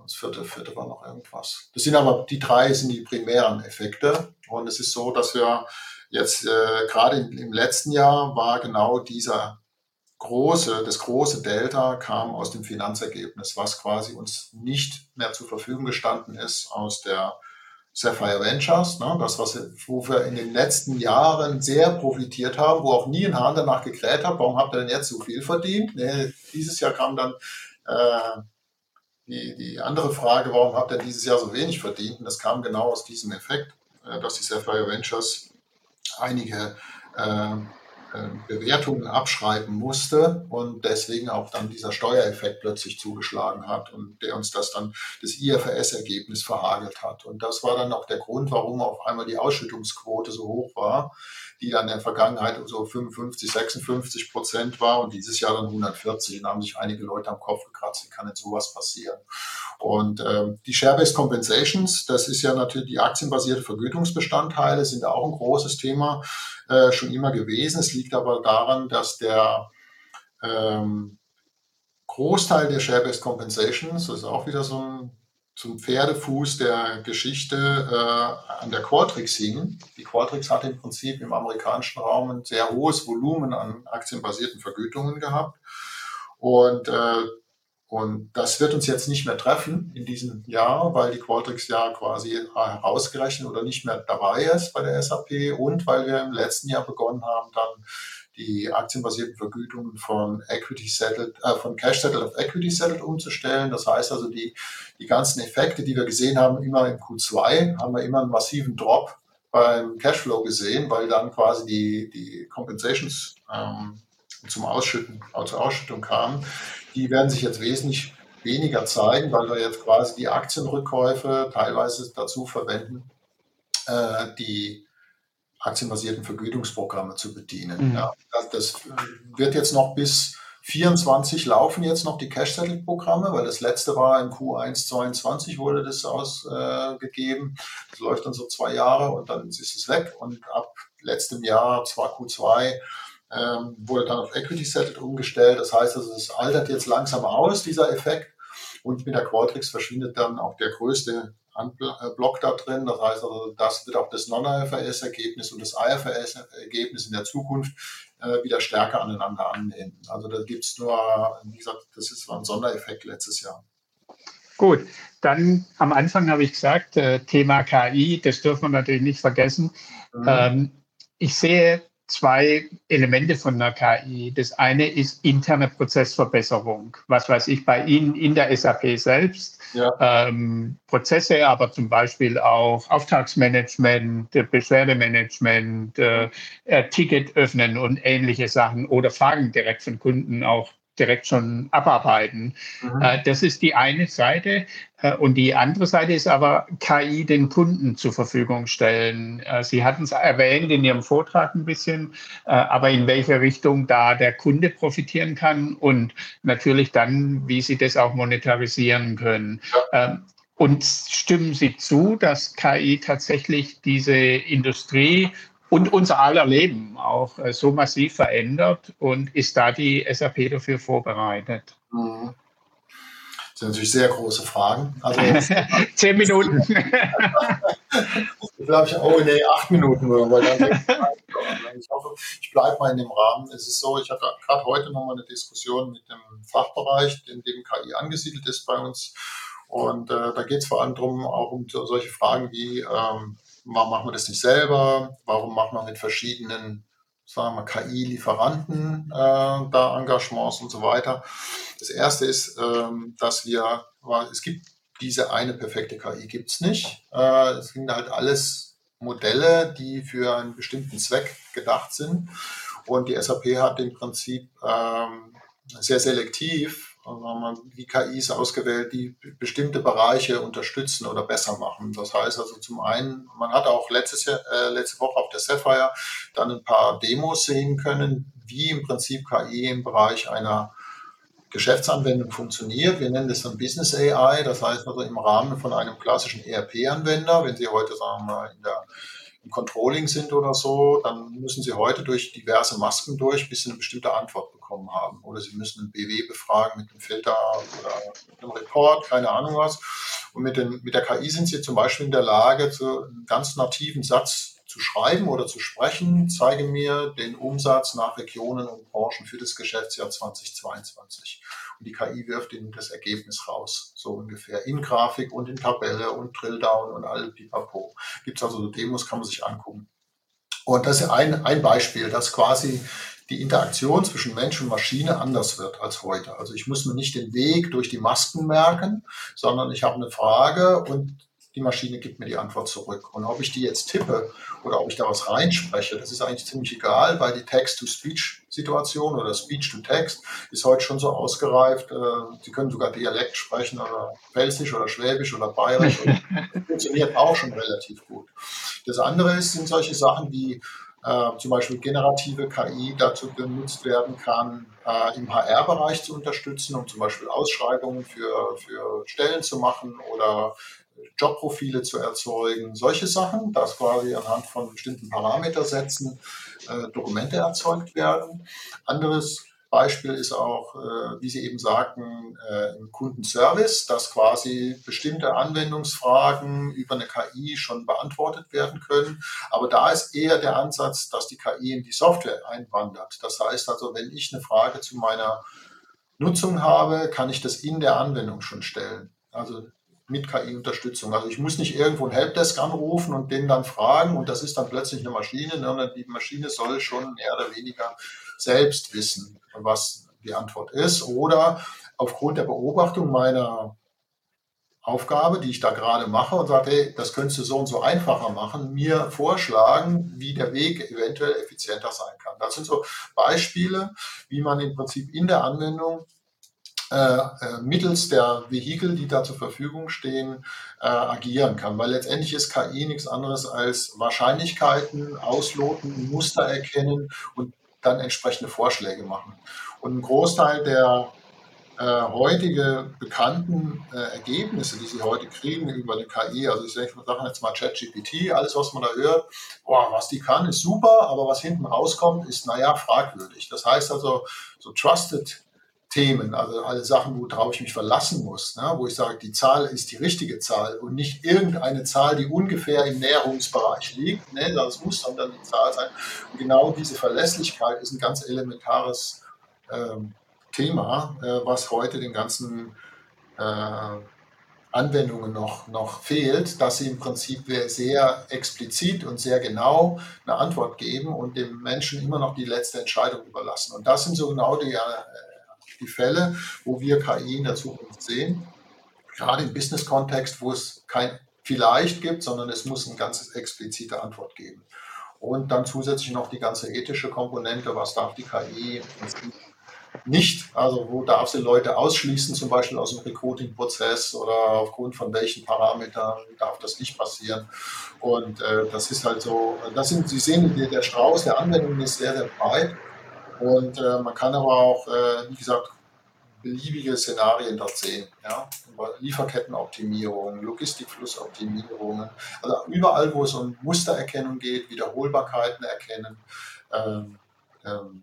Das vierte, vierte war noch irgendwas. Das sind aber die drei sind die primären Effekte. Und es ist so, dass wir Jetzt äh, gerade im letzten Jahr war genau dieser große, das große Delta kam aus dem Finanzergebnis, was quasi uns nicht mehr zur Verfügung gestanden ist aus der Sapphire Ventures, ne, das, was, wo wir in den letzten Jahren sehr profitiert haben, wo auch nie ein Hahn danach gekräht hat, warum habt ihr denn jetzt so viel verdient? Nee, dieses Jahr kam dann äh, die, die andere Frage, warum habt ihr dieses Jahr so wenig verdient? Und das kam genau aus diesem Effekt, äh, dass die Sapphire Ventures einige äh, Bewertungen abschreiben musste und deswegen auch dann dieser Steuereffekt plötzlich zugeschlagen hat und der uns das dann das IFRS-Ergebnis verhagelt hat. Und das war dann auch der Grund, warum auf einmal die Ausschüttungsquote so hoch war, die dann in der Vergangenheit so 55, 56 Prozent war und dieses Jahr dann 140. Und da haben sich einige Leute am Kopf gekratzt, wie kann denn sowas passieren? Und ähm, die Share-Based Compensations, das ist ja natürlich die aktienbasierte Vergütungsbestandteile, sind auch ein großes Thema äh, schon immer gewesen. Es liegt aber daran, dass der ähm, Großteil der Share-Based Compensations, das ist auch wieder so ein, ein Pferdefuß der Geschichte, äh, an der Qualtrics hing. Die Qualtrics hat im Prinzip im amerikanischen Raum ein sehr hohes Volumen an aktienbasierten Vergütungen gehabt. Und äh, und das wird uns jetzt nicht mehr treffen in diesem Jahr, weil die Qualtrics ja quasi herausgerechnet oder nicht mehr dabei ist bei der SAP und weil wir im letzten Jahr begonnen haben, dann die aktienbasierten Vergütungen von Equity Settled, äh, von Cash Settled auf Equity Settled umzustellen. Das heißt also, die, die ganzen Effekte, die wir gesehen haben, immer im Q2, haben wir immer einen massiven Drop beim Cashflow gesehen, weil dann quasi die, die Compensations ähm, zum Ausschütten, zur Ausschüttung kamen die werden sich jetzt wesentlich weniger zeigen, weil wir jetzt quasi die Aktienrückkäufe teilweise dazu verwenden, äh, die aktienbasierten Vergütungsprogramme zu bedienen. Mhm. Ja, das, wird jetzt noch bis 24 laufen jetzt noch die Cash-Settle-Programme, weil das letzte war im Q1 22 wurde das ausgegeben. Äh, das läuft dann so zwei Jahre und dann ist es weg. Und ab letztem Jahr, zwar Q2, ähm, wurde dann auf Equity Settled umgestellt. Das heißt, also, es altert jetzt langsam aus, dieser Effekt. Und mit der Qualtrics verschwindet dann auch der größte äh, Block da drin. Das heißt also, das wird auch das Non-IFRS-Ergebnis und das IFRS-Ergebnis in der Zukunft äh, wieder stärker aneinander annehmen. Also da gibt es nur, wie gesagt, das ist ein Sondereffekt letztes Jahr. Gut, dann am Anfang habe ich gesagt, äh, Thema KI, das dürfen wir natürlich nicht vergessen. Mhm. Ähm, ich sehe zwei Elemente von der KI. Das eine ist interne Prozessverbesserung. Was weiß ich, bei Ihnen in der SAP selbst. Ja. Ähm, Prozesse, aber zum Beispiel auch Auftragsmanagement, Beschwerdemanagement, äh, äh, Ticket öffnen und ähnliche Sachen oder Fragen direkt von Kunden auch direkt schon abarbeiten. Mhm. Äh, das ist die eine Seite. Äh, und die andere Seite ist aber KI den Kunden zur Verfügung stellen. Äh, Sie hatten es erwähnt in Ihrem Vortrag ein bisschen, aber in welche Richtung da der Kunde profitieren kann und natürlich dann, wie Sie das auch monetarisieren können. Ja. Ähm, und stimmen Sie zu, dass KI tatsächlich diese Industrie und unser aller Leben auch äh, so massiv verändert und ist da die SAP dafür vorbereitet? Mhm. Das sind natürlich sehr große Fragen. Also Zehn Minuten. ich glaube, oh nee, acht Minuten nur. Weil dann ich hoffe, ich bleibe mal in dem Rahmen. Es ist so, ich hatte gerade heute nochmal eine Diskussion mit dem Fachbereich, in dem KI angesiedelt ist bei uns. Und äh, da geht es vor allem darum, auch um solche Fragen wie, ähm, warum machen wir das nicht selber? Warum machen wir mit verschiedenen, sagen wir KI-Lieferanten äh, da Engagements und so weiter? Das erste ist, ähm, dass wir, es gibt diese eine perfekte KI gibt es nicht. Äh, es sind halt alles Modelle, die für einen bestimmten Zweck gedacht sind. Und die SAP hat im Prinzip ähm, sehr selektiv die KIs ausgewählt, die bestimmte Bereiche unterstützen oder besser machen. Das heißt also zum einen, man hat auch letztes Jahr, äh, letzte Woche auf der Sapphire dann ein paar Demos sehen können, wie im Prinzip KI im Bereich einer Geschäftsanwendung funktioniert. Wir nennen das dann Business AI, das heißt also im Rahmen von einem klassischen ERP-Anwender, wenn Sie heute sagen wir mal in der im Controlling sind oder so, dann müssen Sie heute durch diverse Masken durch, bis Sie eine bestimmte Antwort bekommen haben. Oder Sie müssen ein BW befragen mit einem Filter oder einem Report, keine Ahnung was. Und mit, den, mit der KI sind Sie zum Beispiel in der Lage, zu einem ganz nativen Satz zu schreiben oder zu sprechen, zeige mir den Umsatz nach Regionen und Branchen für das Geschäftsjahr 2022. Und die KI wirft Ihnen das Ergebnis raus, so ungefähr, in Grafik und in Tabelle und Drilldown und all pipapo. Gibt es also so Demos, kann man sich angucken. Und das ist ein, ein Beispiel, dass quasi die Interaktion zwischen Mensch und Maschine anders wird als heute. Also ich muss mir nicht den Weg durch die Masken merken, sondern ich habe eine Frage und die Maschine gibt mir die Antwort zurück. Und ob ich die jetzt tippe oder ob ich da was reinspreche, das ist eigentlich ziemlich egal, weil die Text-to-Speech-Situation oder Speech-to-Text ist heute schon so ausgereift. Äh, Sie können sogar Dialekt sprechen oder Pfälzisch oder Schwäbisch oder Bayerisch. das funktioniert auch schon relativ gut. Das andere ist, sind solche Sachen wie äh, zum Beispiel generative KI dazu benutzt werden kann, äh, im HR-Bereich zu unterstützen, um zum Beispiel Ausschreibungen für, für Stellen zu machen oder Jobprofile zu erzeugen, solche Sachen, dass quasi anhand von bestimmten Parametersätzen äh, Dokumente erzeugt werden. Anderes Beispiel ist auch, äh, wie Sie eben sagten, äh, im Kundenservice, dass quasi bestimmte Anwendungsfragen über eine KI schon beantwortet werden können. Aber da ist eher der Ansatz, dass die KI in die Software einwandert. Das heißt also, wenn ich eine Frage zu meiner Nutzung habe, kann ich das in der Anwendung schon stellen. Also mit KI-Unterstützung. Also ich muss nicht irgendwo ein Helpdesk anrufen und den dann fragen und das ist dann plötzlich eine Maschine, sondern die Maschine soll schon mehr oder weniger selbst wissen, was die Antwort ist. Oder aufgrund der Beobachtung meiner Aufgabe, die ich da gerade mache und sage, hey, das könntest du so und so einfacher machen, mir vorschlagen, wie der Weg eventuell effizienter sein kann. Das sind so Beispiele, wie man im Prinzip in der Anwendung mittels der Vehikel, die da zur Verfügung stehen, äh, agieren kann. Weil letztendlich ist KI nichts anderes als Wahrscheinlichkeiten ausloten, Muster erkennen und dann entsprechende Vorschläge machen. Und ein Großteil der äh, heutige bekannten äh, Ergebnisse, die Sie heute kriegen über eine KI, also ich sage jetzt mal ChatGPT, alles, was man da hört, boah, was die kann, ist super, aber was hinten rauskommt, ist, naja, fragwürdig. Das heißt also, so Trusted Themen, also alle Sachen, worauf ich mich verlassen muss, ne, wo ich sage, die Zahl ist die richtige Zahl und nicht irgendeine Zahl, die ungefähr im Näherungsbereich liegt. Ne, das muss dann, die Zahl sein. Und genau diese Verlässlichkeit ist ein ganz elementares ähm, Thema, äh, was heute den ganzen äh, Anwendungen noch, noch fehlt, dass sie im Prinzip sehr explizit und sehr genau eine Antwort geben und dem Menschen immer noch die letzte Entscheidung überlassen. Und das sind so genau die äh, die Fälle, wo wir KI in der Zukunft sehen. Gerade im Business-Kontext, wo es kein vielleicht gibt, sondern es muss eine ganz explizite Antwort geben. Und dann zusätzlich noch die ganze ethische Komponente, was darf die KI nicht, also wo darf sie Leute ausschließen, zum Beispiel aus dem Recruiting-Prozess oder aufgrund von welchen Parametern darf das nicht passieren. Und äh, das ist halt so, das sind, Sie sehen, der Strauß der Anwendungen ist sehr, sehr breit. Und äh, man kann aber auch, äh, wie gesagt, beliebige Szenarien dort sehen. Ja? Lieferkettenoptimierung, Logistikflussoptimierungen, also überall, wo es um Mustererkennung geht, Wiederholbarkeiten erkennen, ähm, ähm,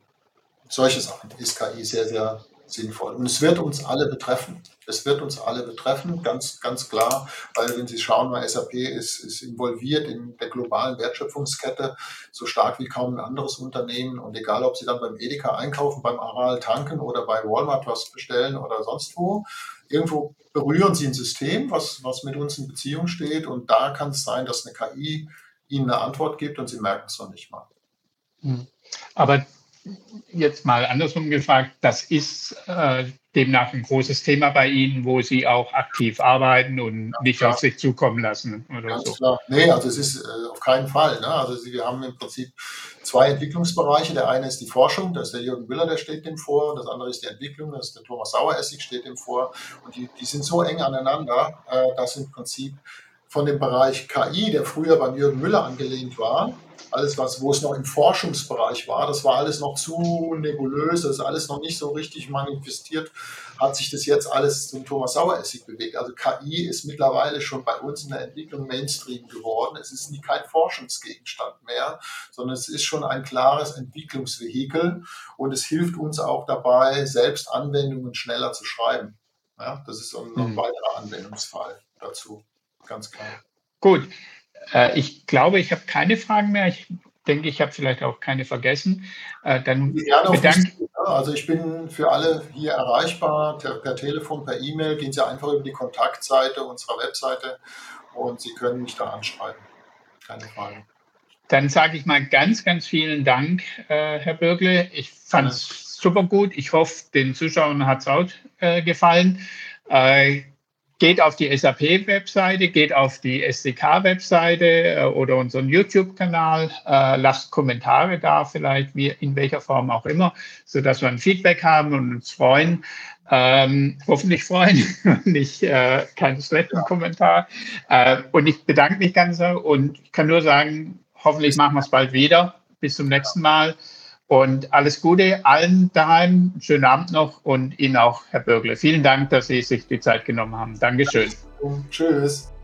solche Sachen ist KI sehr, sehr sinnvoll. Und es wird uns alle betreffen. Es wird uns alle betreffen, ganz, ganz klar, weil wenn Sie schauen, mal, SAP ist, ist involviert in der globalen Wertschöpfungskette so stark wie kaum ein anderes Unternehmen. Und egal, ob Sie dann beim Edeka einkaufen, beim Aral tanken oder bei Walmart was bestellen oder sonst wo, irgendwo berühren Sie ein System, was, was mit uns in Beziehung steht. Und da kann es sein, dass eine KI Ihnen eine Antwort gibt und Sie merken es noch nicht mal. Hm. Aber jetzt mal andersrum gefragt, das ist äh, demnach ein großes Thema bei Ihnen, wo Sie auch aktiv arbeiten und ja, nicht klar. auf sich zukommen lassen oder Ganz so. Klar. Nee, also es ist äh, auf keinen Fall. Ne? Also wir haben im Prinzip zwei Entwicklungsbereiche. Der eine ist die Forschung, da ist der Jürgen Müller, der steht dem vor. Das andere ist die Entwicklung, das ist der Thomas Saueressig, steht dem vor. Und die, die sind so eng aneinander, äh, dass im Prinzip von dem Bereich KI, der früher beim Jürgen Müller angelehnt war, alles, was, wo es noch im Forschungsbereich war, das war alles noch zu nebulös, das ist alles noch nicht so richtig manifestiert, hat sich das jetzt alles zum Thomas Saueressig bewegt. Also KI ist mittlerweile schon bei uns in der Entwicklung Mainstream geworden. Es ist nie kein Forschungsgegenstand mehr, sondern es ist schon ein klares Entwicklungsvehikel und es hilft uns auch dabei, selbst Anwendungen schneller zu schreiben. Ja, das ist ein, ein mhm. weiterer Anwendungsfall dazu, ganz klar. Gut, Äh, ich glaube, ich habe keine Fragen mehr. Ich denke, ich habe vielleicht auch keine vergessen. Äh, dann bedanke Also ich bin für alle hier erreichbar, per, per Telefon, per E-Mail. Gehen Sie einfach über die Kontaktseite unserer Webseite und Sie können mich da anschreiben. Keine Fragen. Dann sage ich mal ganz, ganz vielen Dank, äh, Herr Bürgle. Ich fand es super gut. Ich hoffe, den Zuschauern hat es auch äh, gefallen. Äh, geht auf die SAP-Webseite, geht auf die SDK-Webseite äh, oder unseren YouTube-Kanal, äh, lasst Kommentare da, vielleicht wie, in welcher Form auch immer, sodass wir ein Feedback haben und uns freuen. Ähm, hoffentlich freuen, nicht äh, keinen schlechten Kommentar. Äh, und ich bedanke mich ganz und ich kann nur sagen, hoffentlich machen wir es bald wieder. Bis zum nächsten Mal. Und alles Gute allen daheim. Schönen Abend noch und Ihnen auch, Herr Bürgle. Vielen Dank, dass Sie sich die Zeit genommen haben. Dankeschön. Tschüss.